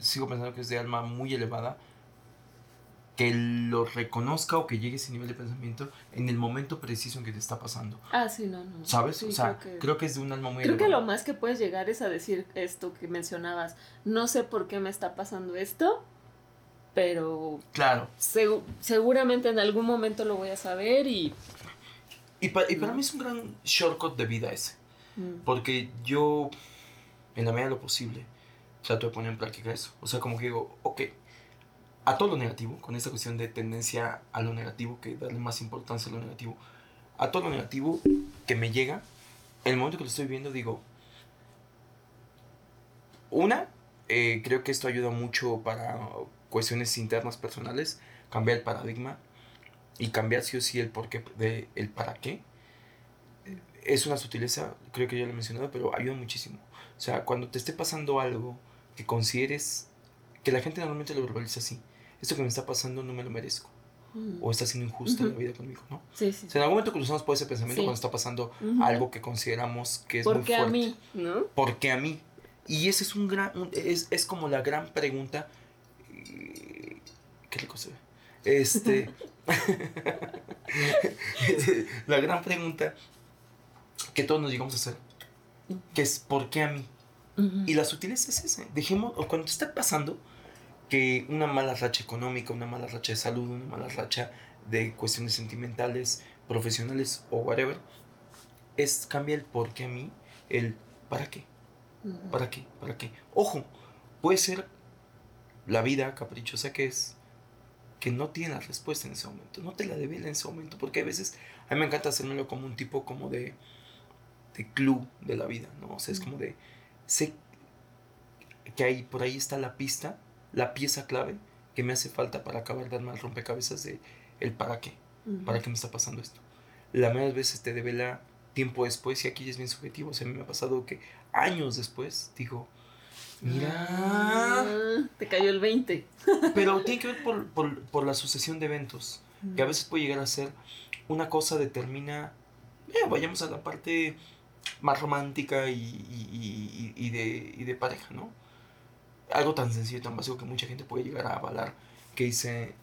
Speaker 1: sigo pensando que es de alma muy elevada que lo reconozca o que llegue a ese nivel de pensamiento en el momento preciso en que te está pasando.
Speaker 2: Ah, sí, no, no.
Speaker 1: ¿Sabes? o sea, creo que, es de un alma muy
Speaker 2: Creo que lo más que puedes llegar es a decir esto que mencionabas, no sé por qué me está pasando esto, pero
Speaker 1: claro.
Speaker 2: seguramente en algún momento lo voy a saber y...
Speaker 1: Y, para mí es un gran shortcut de vida ese. Mm. Porque yo, en la medida de lo posible, trato de poner en práctica eso. O sea, como que digo, ok, a todo lo negativo, con esta cuestión de tendencia a lo negativo, que darle más importancia a lo negativo, a todo lo negativo que me llega, en el momento que lo estoy viendo, digo, una, eh, creo que esto ayuda mucho para cuestiones internas personales, cambiar el paradigma y cambiar sí o sí el porqué de el para qué. Es una sutileza, creo que ya lo he mencionado, pero ayuda muchísimo. O sea, cuando te esté pasando algo que consideres que la gente normalmente lo verbaliza así, esto que me está pasando no me lo merezco. Mm. O está siendo injusta la vida conmigo, ¿no?
Speaker 2: Sí, sí.
Speaker 1: O sea, en algún momento cruzamos por ese pensamiento cuando está pasando algo que consideramos que es muy fuerte.
Speaker 2: a mí? ¿No?
Speaker 1: Porque a mí. Y ese es un gran, es, es como la gran pregunta Qué rico se ve. Este. la gran pregunta que todos nos llegamos a hacer, que es ¿por qué a mí? Y la sutileza es ese. Dejemos, o cuando te está pasando que una mala racha económica, una mala racha de salud, una mala racha de cuestiones sentimentales, profesionales o whatever, es cambia el por qué a mí, el para qué. ¿Para qué? ¿Para qué? Ojo, puede ser la vida caprichosa que es, que no tiene la respuesta en ese momento, no te la devela en ese momento, porque a veces a mí me encanta hacérmelo como un tipo como de, de club de la vida, ¿no? O sea, es como de, sé que ahí, por ahí está la pista, la pieza clave que me hace falta para acabar de armar el rompecabezas de el para qué, para qué me está pasando esto. La mayoría de veces te devela tiempo después y aquí es bien subjetivo, o sea, a mí me ha pasado que años después digo, Mira.
Speaker 2: Ah, te cayó el 20.
Speaker 1: Pero tiene que ver por, la sucesión de eventos. Que a veces puede llegar a ser una cosa determina. Eh, vayamos a la parte más romántica y, de, de pareja, ¿no? Algo tan sencillo, tan básico que mucha gente puede llegar a avalar. Que dice: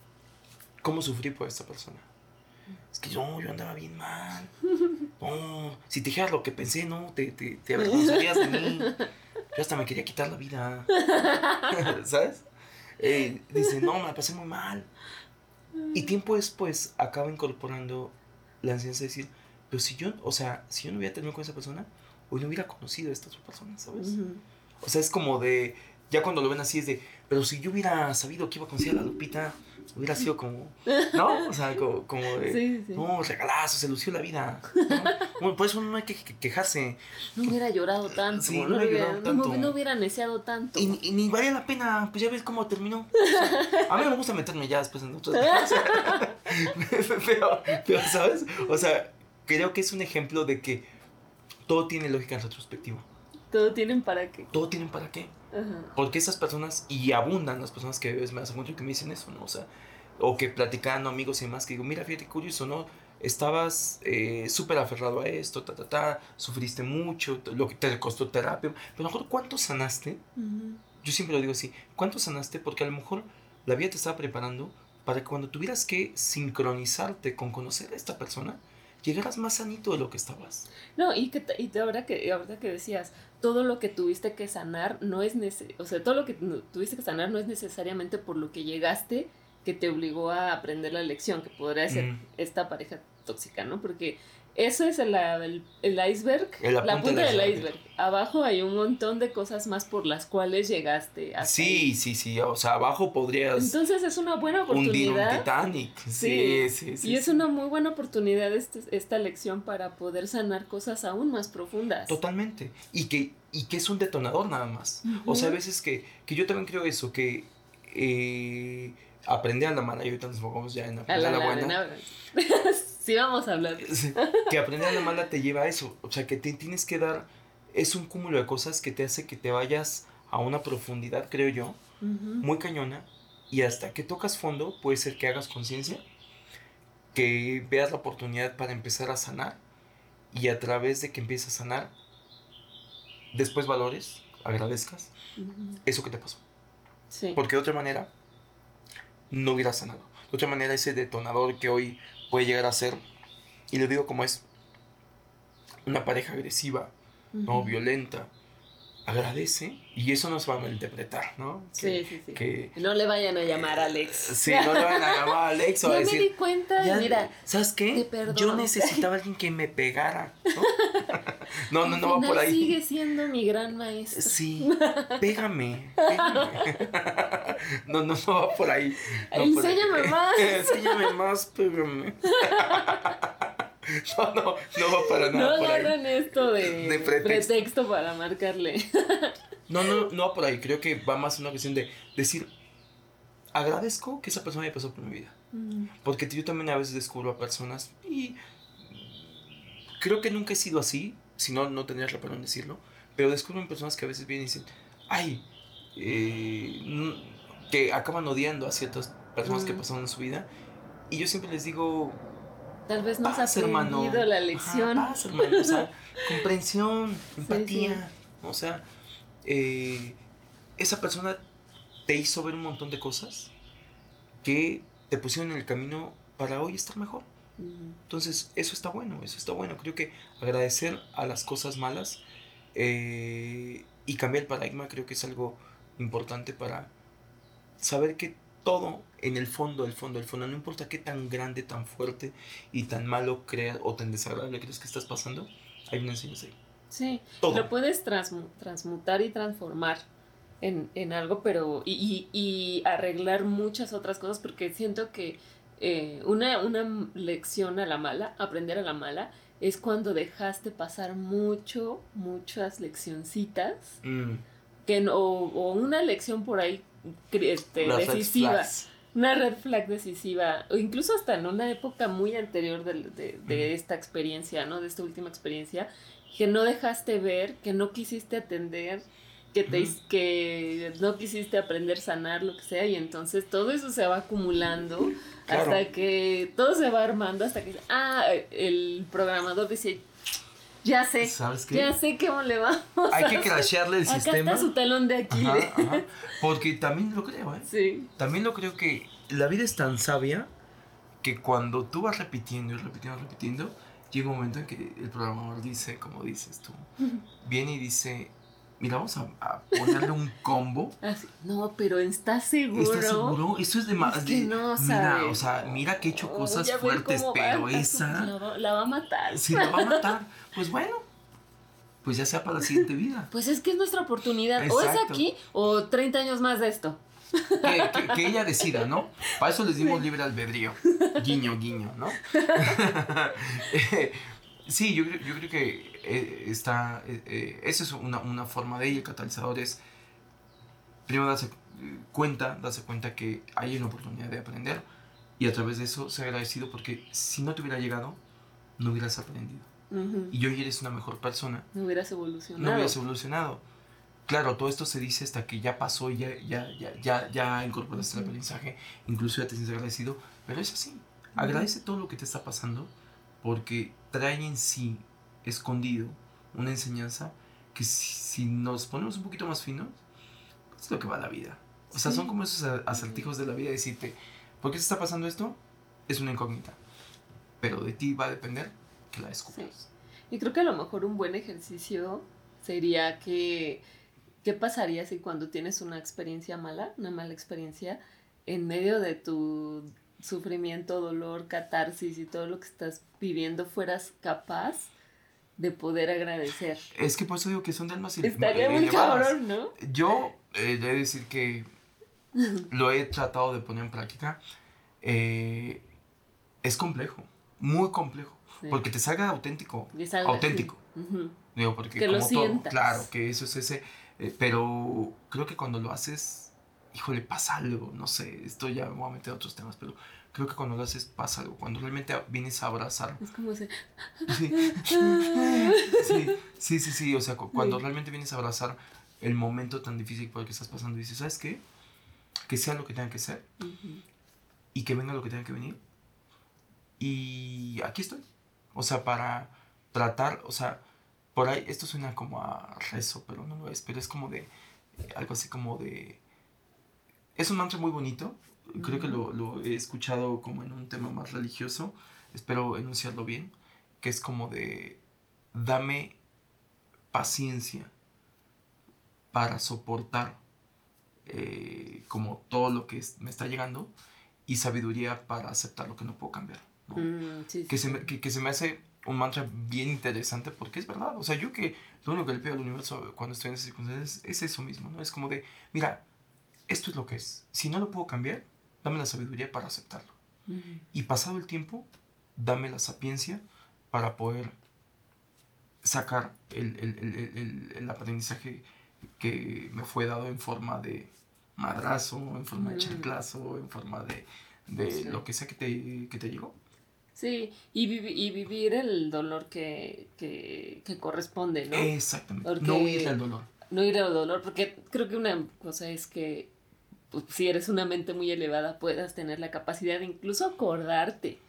Speaker 1: ¿Cómo sufrí por esta persona? Es que yo, yo andaba bien mal. si te dijeras lo que pensé, no, te, te, te avergonzarías de mí. Yo hasta me quería quitar la vida. ¿Sabes? Eh, dice, no, me la pasé muy mal. Y tiempo después acaba incorporando la enseñanza de decir, pero si yo, o sea, si yo no hubiera tenido con esa persona, hoy no hubiera conocido a estas personas, ¿sabes? O sea, es como de, ya cuando lo ven así es de, pero si yo hubiera sabido que iba a conocer a la Lupita, hubiera sido como, ¿no? O sea, como, como de, no, regalazo, se lució la vida. por eso no hay que quejarse.
Speaker 2: No hubiera llorado tanto, no, hubiera, tanto. No, hubiera neciado tanto.
Speaker 1: Y, ni valía la pena, pues ya ves cómo terminó. a mí me gusta meterme ya después en otras pero, pero, ¿sabes? O sea, creo que es un ejemplo de que todo tiene lógica en retrospectiva.
Speaker 2: Todo tienen para qué.
Speaker 1: Todo tienen para qué. Porque esas personas, y abundan las personas que me las encuentro que me dicen eso, ¿no? O sea, o que platicando amigos y demás, que digo, mira, fíjate, curioso, ¿no? Estabas eh, súper aferrado a esto, ta, ta, ta, sufriste mucho, lo que te costó terapia, pero a lo mejor, ¿cuánto sanaste? Yo siempre lo digo así, ¿cuánto sanaste? Porque a lo mejor la vida te estaba preparando para que cuando tuvieras que sincronizarte con conocer a esta persona, llegaras más sanito de lo que estabas.
Speaker 2: No, y que y ahora que ahora que decías, todo lo que tuviste que sanar no es o sea, todo lo que tuviste que sanar no es necesariamente por lo que llegaste que te obligó a aprender la lección, que podría ser mm. esta pareja tóxica, ¿no? Porque eso es el, el, iceberg, la punta del iceberg. Abajo hay un montón de cosas más por las cuales llegaste.
Speaker 1: A sí, sí, sí. O sea, abajo podrías.
Speaker 2: Entonces es una buena oportunidad. un Titanic. Sí, sí, sí. y es una muy buena oportunidad este, esta lección para poder sanar cosas aún más profundas.
Speaker 1: Totalmente. Y que, y que es un detonador nada más. O sea, a veces que, que yo también creo eso, que. Eh, aprender a la mala y ahorita nos enfocamos ya en aprender a la, buena.
Speaker 2: sí, vamos a hablar.
Speaker 1: que aprender a la mala te lleva a eso. O sea, que te tienes que dar. Es un cúmulo de cosas que te hace que te vayas a una profundidad, creo yo, muy cañona. Y hasta que tocas fondo, puede ser que hagas conciencia, que veas la oportunidad para empezar a sanar. Y a través de que empieces a sanar, después valores, agradezcas eso que te pasó. Sí. Porque de otra manera, no hubiera sanado. De otra manera, ese detonador que hoy puede llegar a ser, y lo digo como es, una pareja agresiva, no violenta, agradece y eso nos va a malinterpretar, ¿no?
Speaker 2: sí, sí, sí. Que, no le vayan a llamar a Alex.
Speaker 1: Sí, no le vayan a llamar a Alex o a decir. me di cuenta, mira. ¿Sabes qué? Yo necesitaba alguien que me pegara, ¿no? no, no, no va por ahí.
Speaker 2: sigue siendo mi gran maestro.
Speaker 1: Sí, pégame, pégame. no, no, no va por ahí.
Speaker 2: Enséñame más.
Speaker 1: Enséñame más, pégame. No, no, no va para nada.
Speaker 2: No agarran esto de, pretexto. para marcarle.
Speaker 1: No, no, no va por ahí. Creo que va más en una cuestión de decir, agradezco que esa persona haya pasado por mi vida. Mm. Porque yo también a veces descubro a personas y creo que nunca he sido así, si no, no tendrías la pena decirlo, pero descubro personas que a veces vienen y dicen, ay, eh, que acaban odiando a ciertas personas que mm. pasaron en su vida. Y yo siempre les digo,
Speaker 2: Tal vez no has aprendido la lección.
Speaker 1: o sea, comprensión, empatía. O sea, eh, esa persona te hizo ver un montón de cosas que te pusieron en el camino para hoy estar mejor. Entonces, eso está bueno, eso está bueno. Creo que agradecer a las cosas malas eh, y cambiar el paradigma creo que es algo importante para saber que todo en el fondo, el fondo, el fondo, no importa qué tan grande, tan fuerte y tan malo creas o tan desagradable crees que estás pasando, hay una enseñanza ahí.
Speaker 2: Sí, lo puedes transmutar y transformar en, algo, pero y, arreglar muchas otras cosas, porque siento que eh, una, una lección a la mala, aprender a la mala, es cuando dejaste pasar mucho, muchas leccioncitas, mm. que, o, o una lección por ahí este, decisiva. Una red flag decisiva, o incluso hasta en una época muy anterior de, de, esta experiencia, ¿no? De esta última experiencia, que no dejaste ver, que no quisiste atender, que, te, que no quisiste aprender a sanar, lo que sea, y entonces todo eso se va acumulando hasta que todo se va armando, hasta que, ah, el programador dice, ya sé. ¿Sabes qué? Ya sé cómo le vamos.
Speaker 1: Hay que crashearle el Acá sistema.
Speaker 2: Está su talón de Aquiles.
Speaker 1: Porque también lo creo, ¿eh? Sí. También lo creo que la vida es tan sabia que cuando tú vas repitiendo y repitiendo, repitiendo, llega un momento en que el programador dice, como dices tú, viene y dice, mira, vamos a, ponerle un combo.
Speaker 2: no, pero ¿estás seguro? ¿Estás
Speaker 1: seguro? Eso es de más.
Speaker 2: Es que no, Mira,
Speaker 1: o sea, mira que he hecho cosas fuertes, pero esa.
Speaker 2: La va, a matar.
Speaker 1: Sí, la va a matar. Pues bueno, pues ya sea para la siguiente vida.
Speaker 2: Pues es que es nuestra oportunidad. O es aquí o 30 años más de esto.
Speaker 1: Que, ella decida, ¿no? Para eso les dimos libre albedrío. Guiño, guiño, ¿no? sí, yo, yo creo que eh, está, eh, esa es una, una, forma de ello. El catalizador es, primero darse cuenta, darse cuenta que hay una oportunidad de aprender y a través de eso ser agradecido porque si no te hubiera llegado, no hubieras aprendido. Y hoy eres una mejor persona.
Speaker 2: No hubieras evolucionado.
Speaker 1: No hubieras evolucionado. Claro, todo esto se dice hasta que ya pasó y ya, ya, ya, ya, ya incorporaste el aprendizaje, incluso ya te sientes agradecido, pero es así. Agradece todo lo que te está pasando porque trae en sí escondido una enseñanza que si, nos ponemos un poquito más finos, es lo que va la vida. O sea, son como esos acertijos de la vida, decirte, ¿por qué se está pasando esto? Es una incógnita. Pero de ti va a depender que la descubras.
Speaker 2: Y creo que a lo mejor un buen ejercicio sería que, ¿qué pasaría si cuando tienes una experiencia mala, una mala experiencia, en medio de tu sufrimiento, dolor, catarsis y todo lo que estás viviendo fueras capaz de poder agradecer.
Speaker 1: Es que por eso digo que son de almas Estaría muy cabrón, ¿no? Yo eh, de decir que lo he tratado de poner en práctica. Eh, es complejo, muy complejo. Porque te salga auténtico. auténtico. Digo, porque que como lo todo, claro, que eso es ese. Eh, pero creo que cuando lo haces, híjole, pasa algo. No sé, esto ya me voy a meter a otros temas, pero creo que cuando lo haces pasa algo. Cuando realmente vienes a abrazar. Es como ese. Sí, sí, sí, O sea, cuando realmente vienes a abrazar el momento tan difícil por el que estás pasando y dices, ¿sabes qué? Que sea lo que tenga que ser. Y que venga lo que tenga que venir. Y aquí estoy. O sea, para tratar, o sea, por ahí, esto suena como a rezo, pero no lo es, pero es como de, algo así como de, es un mantra muy bonito, creo que lo, lo, he escuchado como en un tema más religioso, espero enunciarlo bien, que es como de, dame paciencia para soportar eh, como todo lo que me está llegando y sabiduría para aceptar lo que no puedo cambiar. Mm, que, se me, que, se me hace un mantra bien interesante porque es verdad. O sea, yo que lo único que le pido al universo cuando estoy en esas circunstancias es eso mismo, ¿no? Es como de, mira, esto es lo que es. Si no lo puedo cambiar, dame la sabiduría para aceptarlo. Y pasado el tiempo, dame la sapiencia para poder sacar el, el, el, el aprendizaje que me fue dado en forma de madrazo, en forma de chanclazo, en forma de, de lo que sea que te, que te llegó.
Speaker 2: Sí, y, y vivir el dolor que, que, que corresponde, ¿no? Exactamente. no ir al dolor. No ir al dolor, porque creo que una cosa es que pues, si eres una mente muy elevada puedas tener la capacidad de incluso acordarte,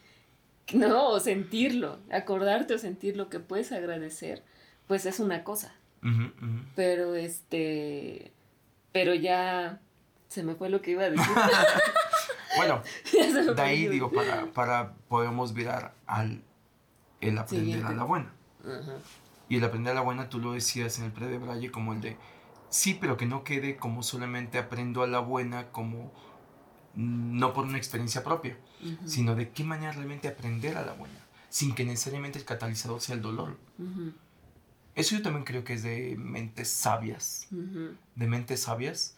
Speaker 2: ¿no? O sentirlo, acordarte o sentir lo que puedes agradecer, pues es una cosa. Pero este, pero ya se me fue lo que iba a decir.
Speaker 1: Bueno, de ahí digo, para, para podemos virar al el aprender a la buena. Y el aprender a la buena, tú lo decías en el pre de Braille como el de, sí, pero que no quede como solamente aprendo a la buena, como no por una experiencia propia, sino de qué manera realmente aprender a la buena, sin que necesariamente el catalizador sea el dolor. Eso yo también creo que es de mentes sabias, de mentes sabias,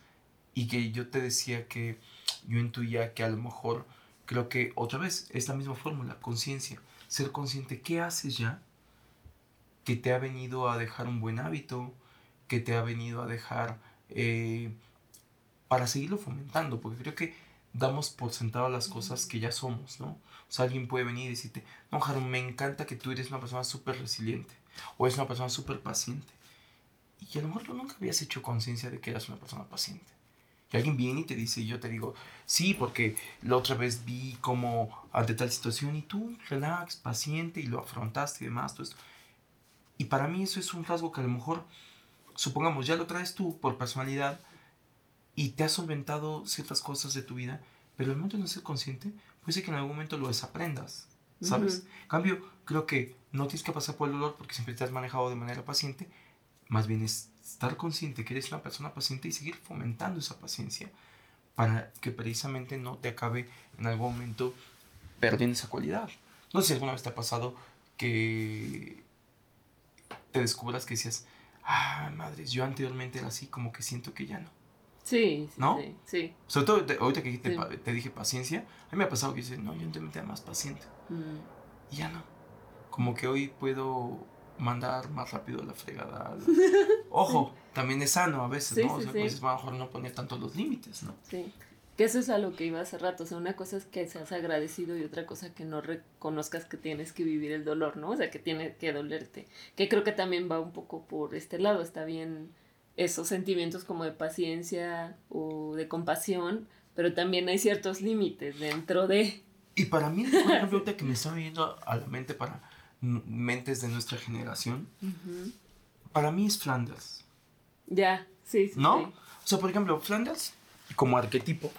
Speaker 1: y que yo te decía que yo intuía que a lo mejor, creo que otra vez, es la misma fórmula, conciencia. Ser consciente, ¿qué haces ya? Que te ha venido a dejar un buen hábito, que te ha venido a dejar eh, para seguirlo fomentando, porque creo que damos por sentado las cosas que ya somos, ¿no? O sea, alguien puede venir y decirte, no, Jaro, me encanta que tú eres una persona súper resiliente, o eres una persona súper paciente. Y a lo mejor tú nunca habías hecho conciencia de que eras una persona paciente. Y alguien viene y te dice, y yo te digo, sí, porque la otra vez vi como ante tal situación y tú, relax, paciente, y lo afrontaste y demás. Todo Y para mí eso es un rasgo que a lo mejor, supongamos, ya lo traes tú por personalidad y te has solventado ciertas cosas de tu vida, pero al momento de no ser consciente, puede ser que en algún momento lo desaprendas, ¿sabes? En cambio, creo que no tienes que pasar por el dolor porque siempre te has manejado de manera paciente, más bien es estar consciente que eres una persona paciente y seguir fomentando esa paciencia para que precisamente no te acabe en algún momento perdiendo esa cualidad. No sé si alguna vez te ha pasado que te descubras que decías, ah, madres, yo anteriormente era así, como que siento que ya no. Sí, sí, ¿no? sí, Sobre todo ahorita que te, dije paciencia, a mí me ha pasado que dices, no, yo anteriormente era más paciente. Mm. Y ya no. Como que hoy puedo mandar más rápido la fregada. Ojo, también es sano a veces, ¿no? o sea, a veces mejor no poner tanto los límites, ¿no?
Speaker 2: Sí. Que eso es a lo que iba hace rato. O sea, una cosa es que seas agradecido y otra cosa que no reconozcas que tienes que vivir el dolor, ¿no? O sea, que tiene que dolerte. Que creo que también va un poco por este lado. Está bien esos sentimientos como de paciencia o de compasión, pero también hay ciertos límites dentro de...
Speaker 1: Y para mí, por ejemplo, que me está viendo a la mente para mentes de nuestra generación, para mí es Flanders.
Speaker 2: Ya, sí,
Speaker 1: sí. ¿No? O sea, por ejemplo, Flanders, como arquetipo,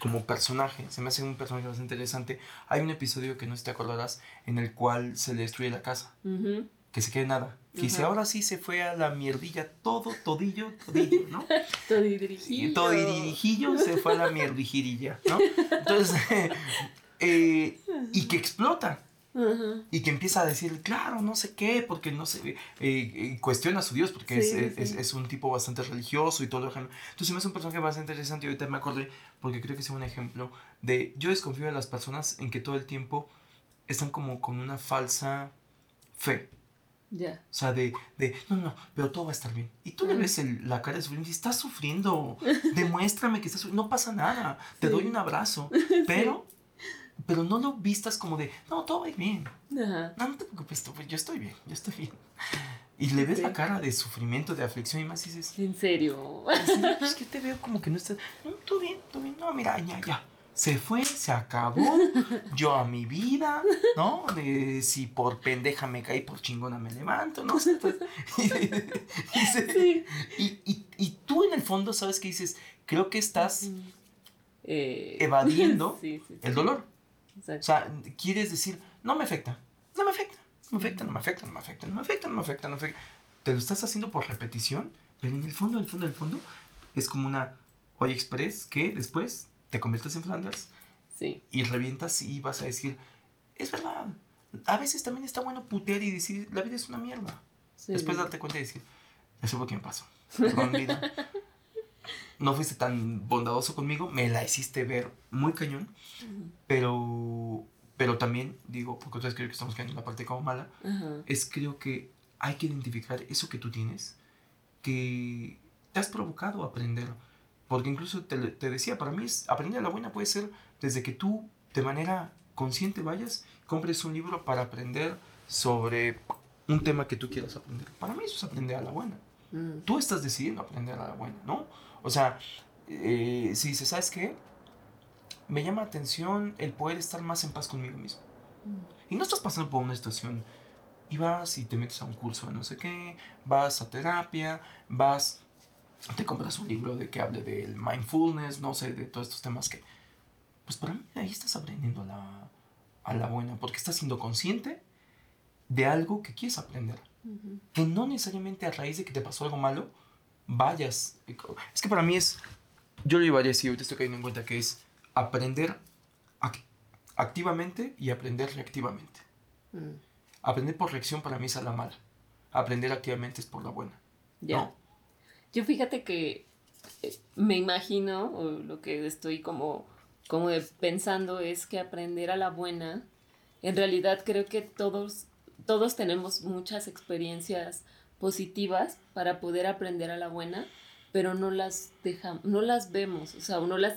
Speaker 1: como personaje, se me hace un personaje bastante interesante. Hay un episodio que no te acordarás en el cual se le destruye la casa. que se quede nada. Que dice, ahora sí se fue a la mierdilla todo, todillo, todillo, ¿no?
Speaker 2: Todirijillo.
Speaker 1: Todirijillo se fue a la mierdijirilla, ¿no? Entonces, eh, y que explota. Y que empieza a decir, claro, no sé qué, porque no sé, eh, eh, cuestiona a su Dios, porque es, Es, es, un tipo bastante religioso y todo lo Entonces me es un personaje bastante interesante y ahorita me acordé, porque creo que es un ejemplo de, yo desconfío de las personas en que todo el tiempo están como con una falsa fe. Ya. O sea, de, de, no, no, pero todo va a estar bien. Y tú le ves el, la cara de sufrimiento y estás sufriendo, demuéstrame que estás sufriendo, no pasa nada, te doy un abrazo, pero pero no lo vistas como de, no, todo va bien. Ajá. No, no te preocupes, yo estoy bien, yo estoy bien. Y le ves la cara de sufrimiento, de aflicción y más dices...
Speaker 2: ¿En serio?
Speaker 1: Es que te veo como que no estás... No, todo bien, todo bien. No, mira, ya, ya. Se fue, se acabó. Yo a mi vida, ¿no? De, si por pendeja me caí, por chingona me levanto, ¿no? Pues, y, y, y, tú en el fondo sabes que dices, creo que estás eh, evadiendo el dolor. O sea, quieres decir, no me afecta, no me afecta, no me afecta, no me afecta, no me afecta, no me afecta, no me afecta, no me afecta. Te lo estás haciendo por repetición, pero en el fondo, en el fondo, en el fondo, es como una Oye Express que después te conviertes en Flanders sí. y revientas y vas a decir, es verdad, a veces también está bueno putear y decir, la vida es una mierda. Después darte cuenta y decir, eso fue quien pasó. Perdón, vida. no fuiste tan bondadoso conmigo, me la hiciste ver muy cañón, pero, pero también, digo, porque otra vez creo que estamos quedando en la parte como mala, es creo que hay que identificar eso que tú tienes, que te has provocado a aprender. Porque incluso te, te decía, para mí es, aprender a la buena puede ser desde que tú de manera consciente vayas, compres un libro para aprender sobre un tema que tú quieras aprender. Para mí eso es aprender a la buena. Mm. Tú estás decidiendo aprender a la buena, ¿no? O sea, eh, si dices, ¿sabes qué? Me llama la atención el poder estar más en paz conmigo mismo. Mm. Y no estás pasando por una situación y vas y te metes a un curso de no sé qué, vas a terapia, vas, te compras un libro de que hable del mindfulness, no sé, de todos estos temas que, pues para mí ahí estás aprendiendo a la, a la buena, porque estás siendo consciente de algo que quieres aprender. Que no necesariamente a raíz de que te pasó algo malo, vayas. Es que para mí es, yo lo llevaría así, ahorita estoy cayendo en cuenta que es aprender activamente y aprender reactivamente. Mm. Aprender por reacción para mí es a la mala. Aprender activamente es por la buena. Ya.
Speaker 2: Yo fíjate que eh, me imagino, o lo que estoy como, como pensando es que aprender a la buena, en realidad creo que todos, todos tenemos muchas experiencias positivas para poder aprender a la buena, pero no las dejamos, no las vemos, o sea, no las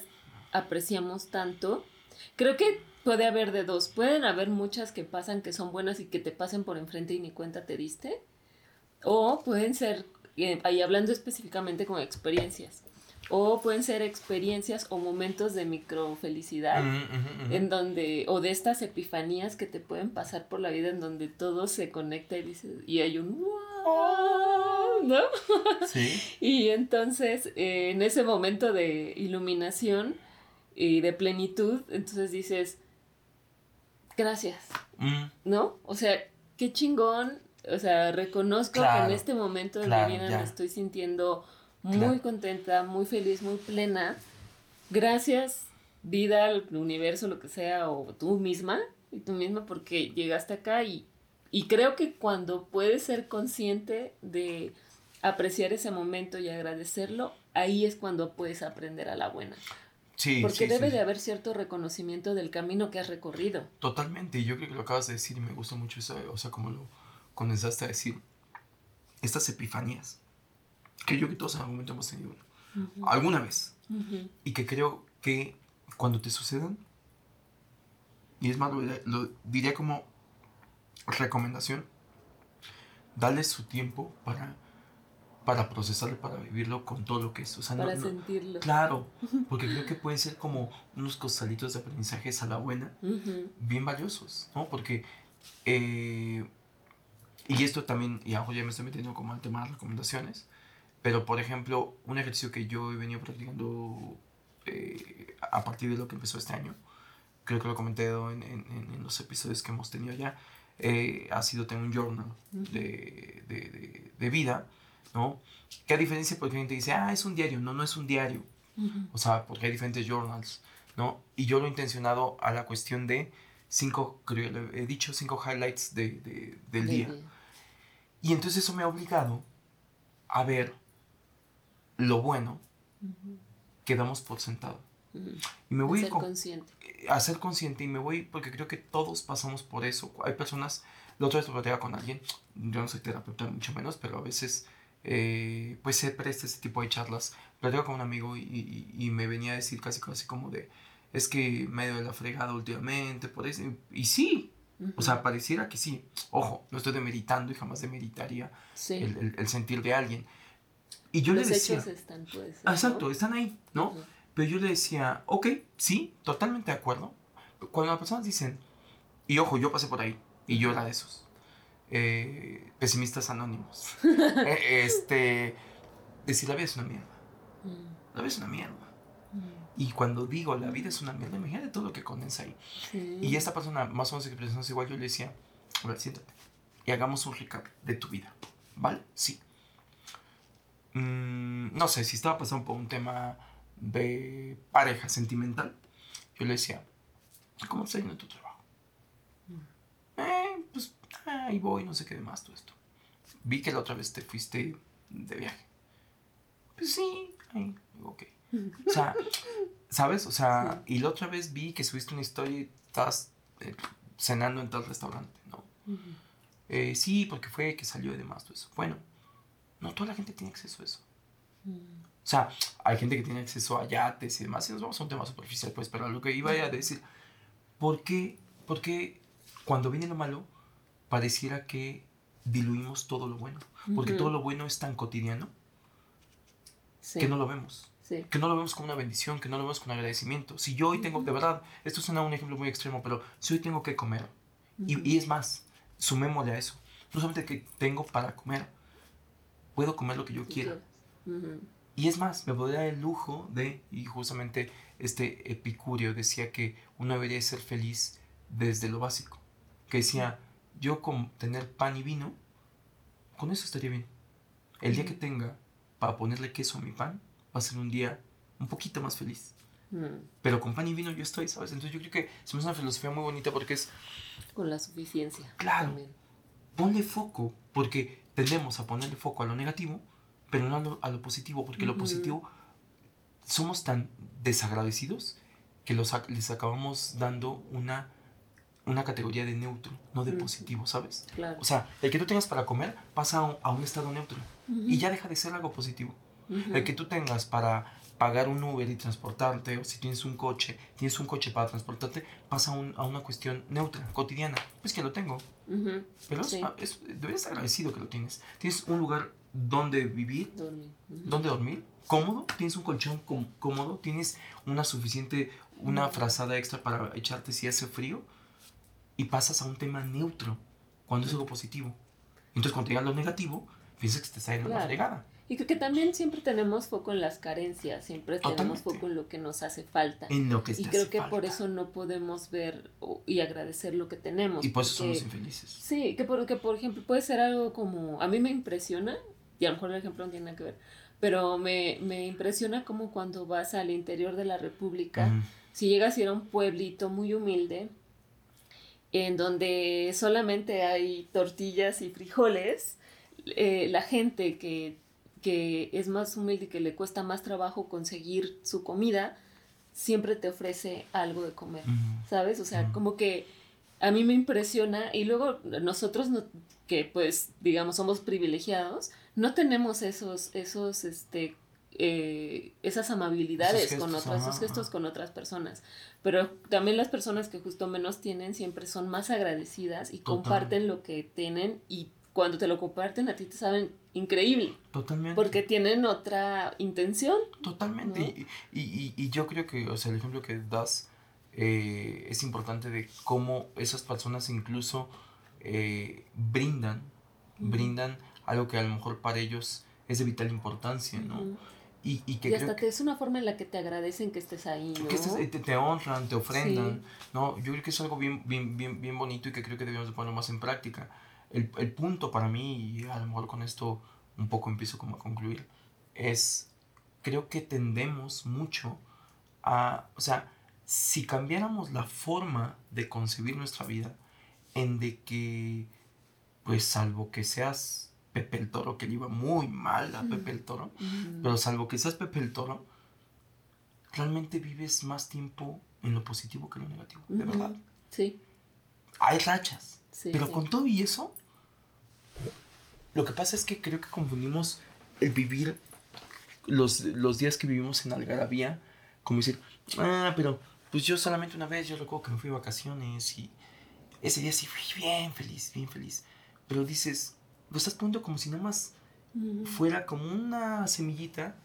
Speaker 2: apreciamos tanto. Creo que puede haber de dos. Pueden haber muchas que pasan que son buenas y que te pasen por enfrente y ni cuenta te diste. O pueden ser, eh, ahí hablando específicamente con experiencias. O pueden ser experiencias o momentos de microfelicidad, en donde, o de estas epifanías que te pueden pasar por la vida, en donde todo se conecta y dices, y hay un ¿no? Sí. y entonces, eh, en ese momento de iluminación y de plenitud, entonces dices, gracias, mm. ¿no? O sea, qué chingón, o sea, reconozco que en este momento de mi vida me estoy sintiendo muy contenta, muy feliz, muy plena. Gracias, vida, el universo, lo que sea, o tú misma, y tú misma, porque llegaste acá y y creo que cuando puedes ser consciente de apreciar ese momento y agradecerlo, ahí es cuando puedes aprender a la buena. Sí, Porque debe de haber cierto reconocimiento del camino que has recorrido.
Speaker 1: Totalmente, y yo creo que lo acabas de decir y me gusta mucho eso, o sea, como lo comenzaste a decir, estas epifanías, que yo que todos en algún momento hemos tenido alguna vez, y que creo que cuando te sucedan, y es más, lo diría como recomendación, dale su tiempo para, para procesarlo, para vivirlo con todo lo que es. para sentirlo. Claro, porque creo que puede ser como unos costalitos de aprendizajes a la buena, bien valiosos, ¿no? Porque, eh, y esto también, y ahora ya me estoy metiendo como al tema de recomendaciones, pero por ejemplo, un ejercicio que yo he venido practicando eh, a partir de lo que empezó este año, creo que lo comenté en, en, en los episodios que hemos tenido ya, eh, ha sido tener un journal de, de, de, vida, ¿no? ¿Qué a diferencia porque la gente dice, ah, es un diario, no, no es un diario. O sea, porque hay diferentes journals, ¿no? Y yo lo he intencionado a la cuestión de cinco, creo, he dicho cinco highlights de, del día. Y entonces eso me ha obligado a ver lo bueno que damos por sentado. Y me voy a ser consciente. A ser consciente y me voy porque creo que todos pasamos por eso. Hay personas, la otra vez platicaba con alguien, yo no soy terapeuta mucho menos, pero a veces eh, pues se presta ese tipo de charlas. Platicaba con un amigo y, y, me venía a decir casi casi como de, es que medio de la fregada últimamente, por eso. Y sí, o sea, pareciera que sí. Ojo, no estoy demeritando y jamás demeritaría el, el, sentir de alguien. Y yo le decía... están, pues, Exacto, están ahí, ¿no? Pero yo le decía, ok, sí, totalmente de acuerdo. Cuando las personas dicen, y ojo, yo pasé por ahí, y yo era de esos, eh, pesimistas anónimos, eh, este, decir, la vida es una mierda. Mm. La vida es una mierda. Mm. Y cuando digo la vida es una mierda, imagínate todo lo que condensa ahí. Y esta persona, más o menos pensamos igual, yo le decía, a ver, siéntate y hagamos un recap de tu vida. ¿Vale? Sí. Mm, no sé, si estaba pasando por un tema de pareja sentimental, yo le decía, ¿cómo está yendo tu trabajo? Mm. Eh, pues ahí voy, no sé qué demás, todo esto. Vi que la otra vez te fuiste de viaje. Pues sí, ahí, ok. O sea, ¿sabes? O sea, y la otra vez vi que subiste una historia y estás eh, cenando en tal restaurante, ¿no? Eh, sí, porque fue que salió y demás, todo eso. Bueno, no toda la gente tiene acceso a eso. Mm. O sea, hay gente que tiene acceso a yates y demás, y nos vamos a un tema superficial, pues, pero lo que iba a decir, ¿por qué, por qué cuando viene lo malo pareciera que diluimos todo lo bueno? Porque todo lo bueno es tan cotidiano que no lo vemos. Que no lo vemos como una bendición, que no lo vemos con agradecimiento. Si yo hoy tengo, de verdad, esto suena un ejemplo muy extremo, pero si hoy tengo que comer, y, y, es más, sumémosle a eso, no solamente que tengo para comer, puedo comer lo que yo quiera. Y es más, me podría dar el lujo de, y justamente este Epicurio decía que uno debería ser feliz desde lo básico. Que decía, yo con tener pan y vino, con eso estaría bien. El día que tenga para ponerle queso a mi pan, va a ser un día un poquito más feliz. Pero con pan y vino yo estoy, ¿sabes? Entonces yo creo que es una filosofía muy bonita porque es...
Speaker 2: Con la suficiencia.
Speaker 1: Claro. Ponle foco, porque tendemos a ponerle foco a lo negativo pero no a lo, positivo, porque lo positivo somos tan desagradecidos que los, les acabamos dando una, una categoría de neutro, no de positivo, ¿sabes? O sea, el que tú tengas para comer pasa a un, estado neutro y ya deja de ser algo positivo. El que tú tengas para pagar un Uber y transportarte, o si tienes un coche, tienes un coche para transportarte, pasa a una cuestión neutra, cotidiana. Pues que lo tengo. Pero es, debes estar agradecido que lo tienes. Tienes un lugar dónde vivir, dormir. dónde dormir, cómodo, tienes un colchón cómodo, tienes una suficiente, una frazada extra para echarte si hace frío y pasas a un tema neutro cuando es algo positivo. Entonces cuando llega lo negativo, piensas que te está yendo la fregada.
Speaker 2: Y creo que también siempre tenemos foco en las carencias, siempre tenemos foco en lo que nos hace falta. En lo que Y creo que por eso no podemos ver y agradecer lo que tenemos.
Speaker 1: Y por eso somos infelices.
Speaker 2: Sí, que porque por ejemplo puede ser algo como, a mí me impresiona, y a lo mejor el ejemplo no tiene nada que ver, pero me, me impresiona como cuando vas al interior de la República, si llegas a ir a un pueblito muy humilde, en donde solamente hay tortillas y frijoles, eh, la gente que, que es más humilde y que le cuesta más trabajo conseguir su comida, siempre te ofrece algo de comer, ¿sabes? O sea, como que a mí me impresiona y luego nosotros que pues digamos somos privilegiados, no tenemos esos, esos, este, eh, esas amabilidades con otras, esos gestos con otras personas. Pero también las personas que justo menos tienen siempre son más agradecidas y comparten lo que tienen y cuando te lo comparten a ti te saben increíble. Totalmente. Porque tienen otra intención.
Speaker 1: Totalmente. Y, y, yo creo que, o sea, el ejemplo que das eh, es importante de cómo esas personas incluso eh, brindan, brindan algo que a lo mejor para ellos es de vital importancia, ¿no? Y, y que
Speaker 2: y hasta te, es una forma en la que te agradecen que estés ahí, ¿no?
Speaker 1: Que te, te, honran, te ofrendan, ¿no? Yo creo que es algo bien, bien, bien, bien bonito y que creo que debemos de ponerlo más en práctica. El, el punto para mí, y a lo mejor con esto un poco empiezo como a concluir, es, creo que tendemos mucho a, o sea, si cambiáramos la forma de concebir nuestra vida, en de que, pues salvo que seas Pepe el Toro, que le iba muy mal a Pepe el Toro, pero salvo que seas Pepe el Toro, realmente vives más tiempo en lo positivo que en lo negativo, de verdad. Sí. Hay rachas, pero con todo y eso, lo que pasa es que creo que confundimos el vivir los, los días que vivimos en Algarabía, como decir, ah, pero pues yo solamente una vez, yo recuerdo que me fui de vacaciones y ese día sí fui bien feliz, bien feliz. Pero dices, lo estás poniendo como si nada más fuera como una semillita.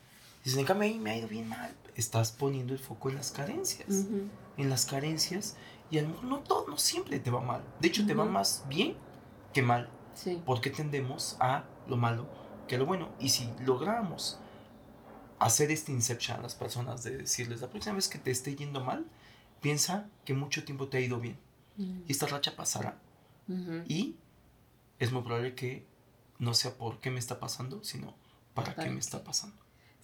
Speaker 1: Dices, en cambio ahí me ha ido bien mal. Estás poniendo el foco en las carencias. En las carencias. Y a lo mejor no todo, no siempre te va mal. De hecho, te va más bien que mal. Sí. Porque tendemos a lo malo que a lo bueno. Y si logramos hacer este inception a las personas de decirles, la próxima vez que te esté yendo mal, piensa que mucho tiempo te ha ido bien. Y esta racha pasará. Y es muy probable que no sea por qué me está pasando, sino para, qué me está pasando.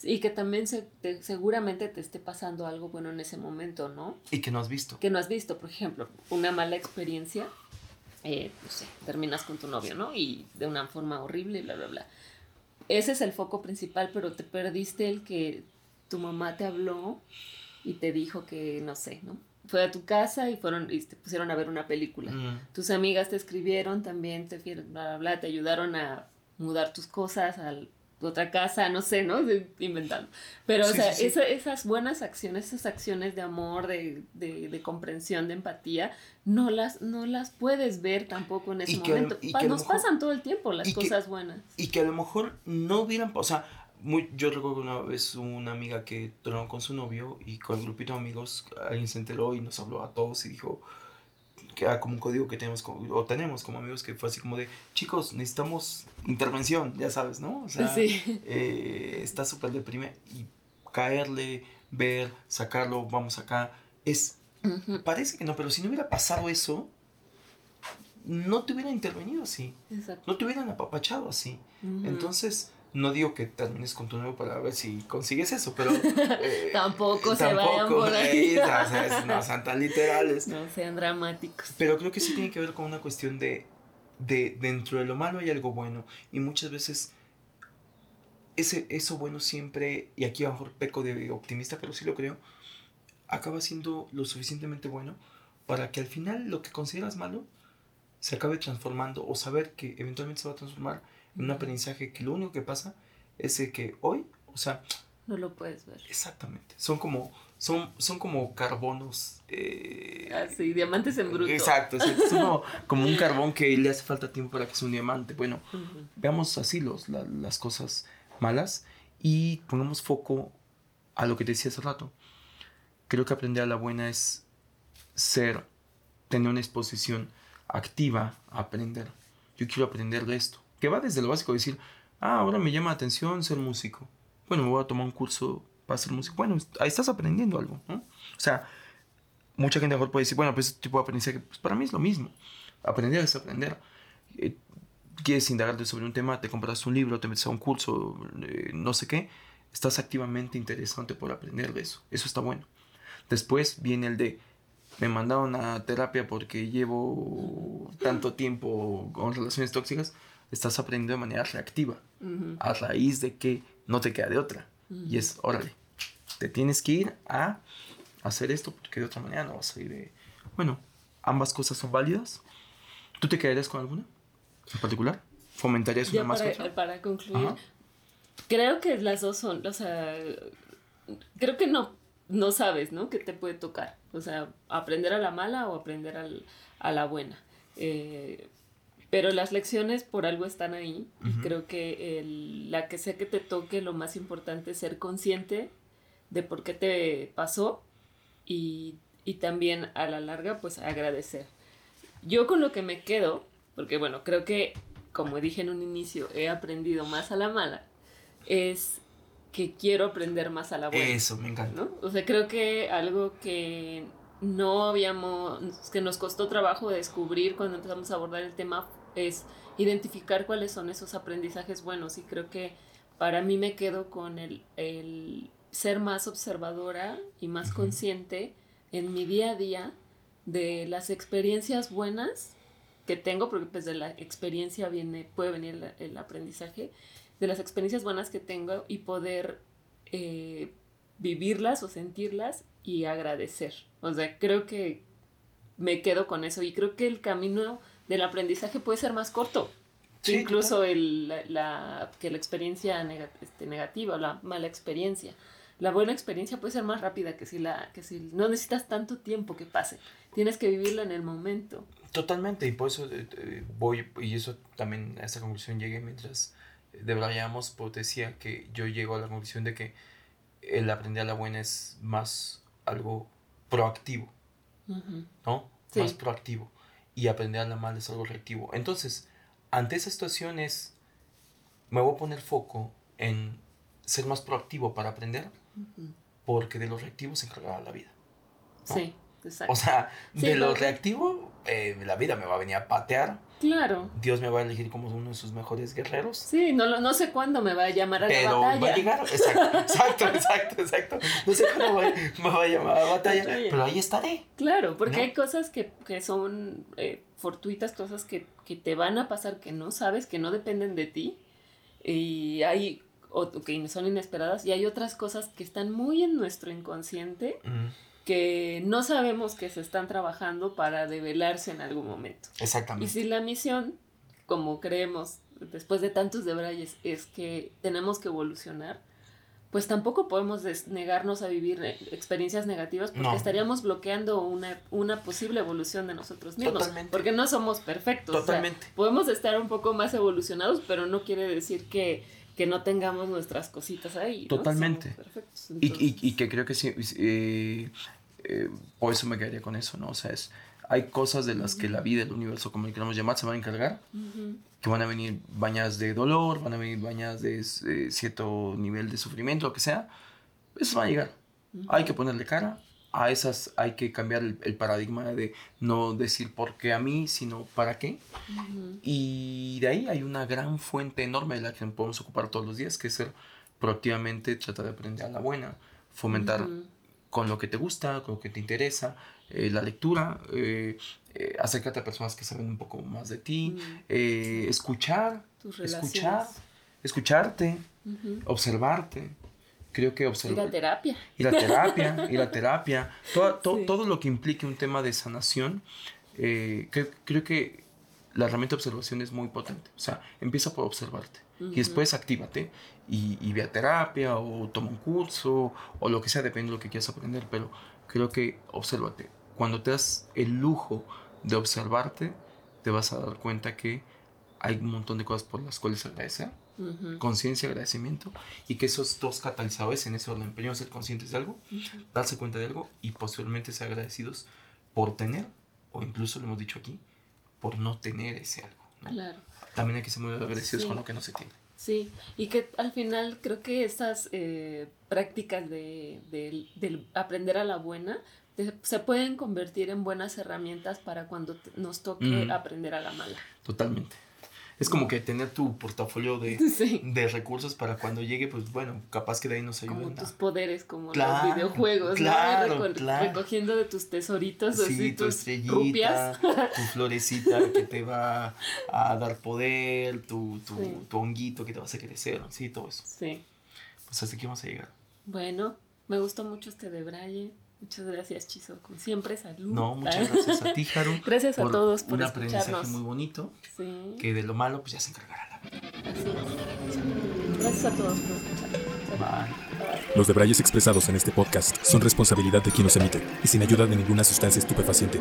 Speaker 2: Y que también se, seguramente te esté pasando algo bueno en ese momento, ¿no?
Speaker 1: Y que no has visto.
Speaker 2: Que no has visto, por ejemplo, una mala experiencia, eh, no sé, terminas con tu novio, ¿no? Y de una forma horrible, bla, bla, bla. Ese es el foco principal, pero te perdiste el que tu mamá te habló y te dijo que, no sé, ¿no? Fue a tu casa y fueron y te pusieron a ver una película. Mm. Tus amigas te escribieron también, te, bla, bla, te ayudaron a mudar tus cosas a otra casa, no sé, ¿no? Inventando. Pero, o sea, esas buenas acciones, esas acciones de amor, de, de, de, comprensión, de empatía, no las, no las puedes ver tampoco en ese momento. Nos pasan todo el tiempo las cosas buenas.
Speaker 1: Y que a lo mejor no hubieran, o sea, muy, yo recuerdo una vez una amiga que tronó con su novio y con el grupito de amigos, alguien se enteró y nos habló a todos y dijo que era como un código que tenemos o tenemos como amigos que fue así como de chicos necesitamos intervención ya sabes no o sea eh, está súper deprimido y caerle ver sacarlo vamos acá es parece que no pero si no hubiera pasado eso no te hubieran intervenido así. No te hubieran apapachado así. Entonces no digo que termines con tu nuevo para ver si consigues eso, pero...
Speaker 2: Eh, tampoco se vayan por ahí.
Speaker 1: no sean tan literales.
Speaker 2: No sean dramáticos.
Speaker 1: Pero creo que sí tiene que ver con una cuestión de, de dentro de lo malo hay algo bueno. Y muchas veces ese, eso bueno siempre, y aquí a lo mejor peco de optimista, pero sí lo creo, acaba siendo lo suficientemente bueno para que al final lo que consideras malo se acabe transformando o saber que eventualmente se va a transformar un aprendizaje que lo único que pasa es que hoy, o sea...
Speaker 2: No lo puedes ver.
Speaker 1: Exactamente. Son como, son, son como carbonos. Eh,
Speaker 2: ah, sí, diamantes en bruto.
Speaker 1: Exacto, es como, un carbón que le hace falta tiempo para que sea un diamante. Bueno, veamos así los, las cosas malas y pongamos foco a lo que te decía hace rato. Creo que aprender a la buena es ser, tener una exposición activa a aprender. Yo quiero aprender de esto que va desde lo básico, decir, ah, ahora me llama la atención ser músico. Bueno, me voy a tomar un curso para ser músico. Bueno, ahí estás aprendiendo algo, ¿no? O sea, mucha gente mejor puede decir, bueno, pues este tipo de aprendizaje, pues para mí es lo mismo. Aprender es aprender. Eh, quieres indagarte sobre un tema, te compras un libro, te metes a un curso, eh, no sé qué, estás activamente interesante por aprender de eso. Eso está bueno. Después viene el de, me mandaron a terapia porque llevo tanto tiempo con relaciones tóxicas estás aprendiendo de manera reactiva, a raíz de que no te queda de otra. Y es, órale, te tienes que ir a hacer esto porque de otra manera no vas a ir de... Bueno, ambas cosas son válidas. ¿Tú te quedarías con alguna en particular? ¿Fomentarías una más
Speaker 2: para, Para concluir, creo que las dos son, o sea, creo que no, no sabes, ¿no? ¿Qué te puede tocar? O sea, aprender a la mala o aprender al, a la buena. Eh, pero las lecciones por algo están ahí. Creo que la que sea que te toque, lo más importante es ser consciente de por qué te pasó y, y también a la larga, pues agradecer. Yo con lo que me quedo, porque bueno, creo que, como dije en un inicio, he aprendido más a la mala, es que quiero aprender más a la buena.
Speaker 1: Eso, me encanta.
Speaker 2: ¿no? O sea, creo que algo que no habíamos, que nos costó trabajo descubrir cuando empezamos a abordar el tema es identificar cuáles son esos aprendizajes buenos. Y creo que para mí me quedo con el, el ser más observadora y más consciente en mi día a día de las experiencias buenas que tengo, porque pues de la experiencia viene, puede venir el, aprendizaje, de las experiencias buenas que tengo y poder eh, vivirlas o sentirlas y agradecer. O sea, creo que me quedo con eso. Y creo que el camino del aprendizaje puede ser más corto. incluso el, la, que la experiencia este, negativa la mala experiencia. La buena experiencia puede ser más rápida que si, la, que si no necesitas tanto tiempo que pase. Tienes que vivirla en el momento.
Speaker 1: Totalmente, y por eso eh, eh, voy, y eso también a esa conclusión llegué mientras debrayamos, porque decía que yo llego a la conclusión de que el aprender a la buena es más algo proactivo, ¿no? Más proactivo. Y aprender a la mala es algo reactivo. Entonces, ante esas situaciones, me voy a poner foco en ser más proactivo para aprender, porque de lo reactivo se encargará la vida. Sí, exacto. O sea, de lo reactivo, eh, la vida me va a venir a patear. Claro. Dios me va a elegir como uno de sus mejores guerreros.
Speaker 2: Sí, no, no sé cuándo me va a llamar a la batalla. Pero va a llegar,
Speaker 1: exacto, exacto, exacto, exacto. No sé cuándo me va a llamar a la batalla, pero ahí estaré.
Speaker 2: Claro, porque hay cosas que, que son eh, fortuitas, cosas que, que te van a pasar que no sabes, que no dependen de ti. Y hay o que son inesperadas y hay otras cosas que están muy en nuestro inconsciente que no sabemos que se están trabajando para develarse en algún momento. Exactamente. Y si la misión, como creemos después de tantos debrayes, es que tenemos que evolucionar, pues tampoco podemos negarnos a vivir eh, experiencias negativas porque estaríamos bloqueando una, una posible evolución de nosotros mismos. Totalmente. Porque no somos perfectos. Totalmente. podemos estar un poco más evolucionados, pero no quiere decir que que no tengamos nuestras cositas ahí. Totalmente.
Speaker 1: y, y, y, que creo que sí, eh, eh, por eso me quedaría con eso, ¿no? O sea, es, hay cosas de las que la vida, el universo, como le queramos llamar, se van a encargar, que van a venir bañadas de dolor, van a venir bañadas de eh, cierto nivel de sufrimiento, lo que sea, eso va a llegar. Hay que ponerle cara, a esas hay que cambiar el, paradigma de no decir por qué a mí, sino para qué. Y de ahí hay una gran fuente enorme de la que podemos ocupar todos los días, que es ser proactivamente, tratar de aprender a la buena, fomentar con lo que te gusta, con lo que te interesa, eh, la lectura, eh, eh, acércate a personas que saben un poco más de ti, escuchar, escuchar, escucharte, observarte creo que observar. Y la terapia. Y la terapia, y la terapia. Todo, todo lo que implique un tema de sanación, eh, creo, que la herramienta de observación es muy potente. O sea, empieza por observarte. Y después actívate y, y, ve a terapia o toma un curso o lo que sea, depende de lo que quieras aprender. Pero creo que obsérvate. Cuando te das el lujo de observarte, te vas a dar cuenta que hay un montón de cosas por las cuales agradecer conciencia, agradecimiento, y que esos dos catalizadores en ese orden, primero ser conscientes de algo, darse cuenta de algo y posteriormente ser agradecidos por tener, o incluso lo hemos dicho aquí, por no tener ese algo. Claro. También hay que ser muy agradecidos con lo que no se tiene.
Speaker 2: Sí, y que al final creo que estas eh, prácticas de, de, aprender a la buena se pueden convertir en buenas herramientas para cuando nos toque aprender a la mala.
Speaker 1: Totalmente. Es como que tener tu portafolio de, de recursos para cuando llegue, pues bueno, capaz que de ahí nos ayuden.
Speaker 2: Como tus poderes, como los videojuegos, claro, Recogiendo de tus tesoritos, sí, así, tu
Speaker 1: estrellita, tu florecita que te va a dar poder, tu, tu, tu honguito que te va a hacer crecer, sí, todo eso. Sí. Pues hasta aquí vamos a llegar.
Speaker 2: Bueno, me gustó mucho este de Braille. Muchas gracias, Chizo. Como siempre, salud.
Speaker 1: No, muchas gracias a ti, Haru. gracias a todos por un aprendizaje muy bonito. Sí. Que de lo malo, pues ya se encargará la vida.
Speaker 2: Gracias a todos por escuchar.
Speaker 3: Bye. Los debrayes expresados en este podcast son responsabilidad de quien los emite y sin ayuda de ninguna sustancia estupefaciente.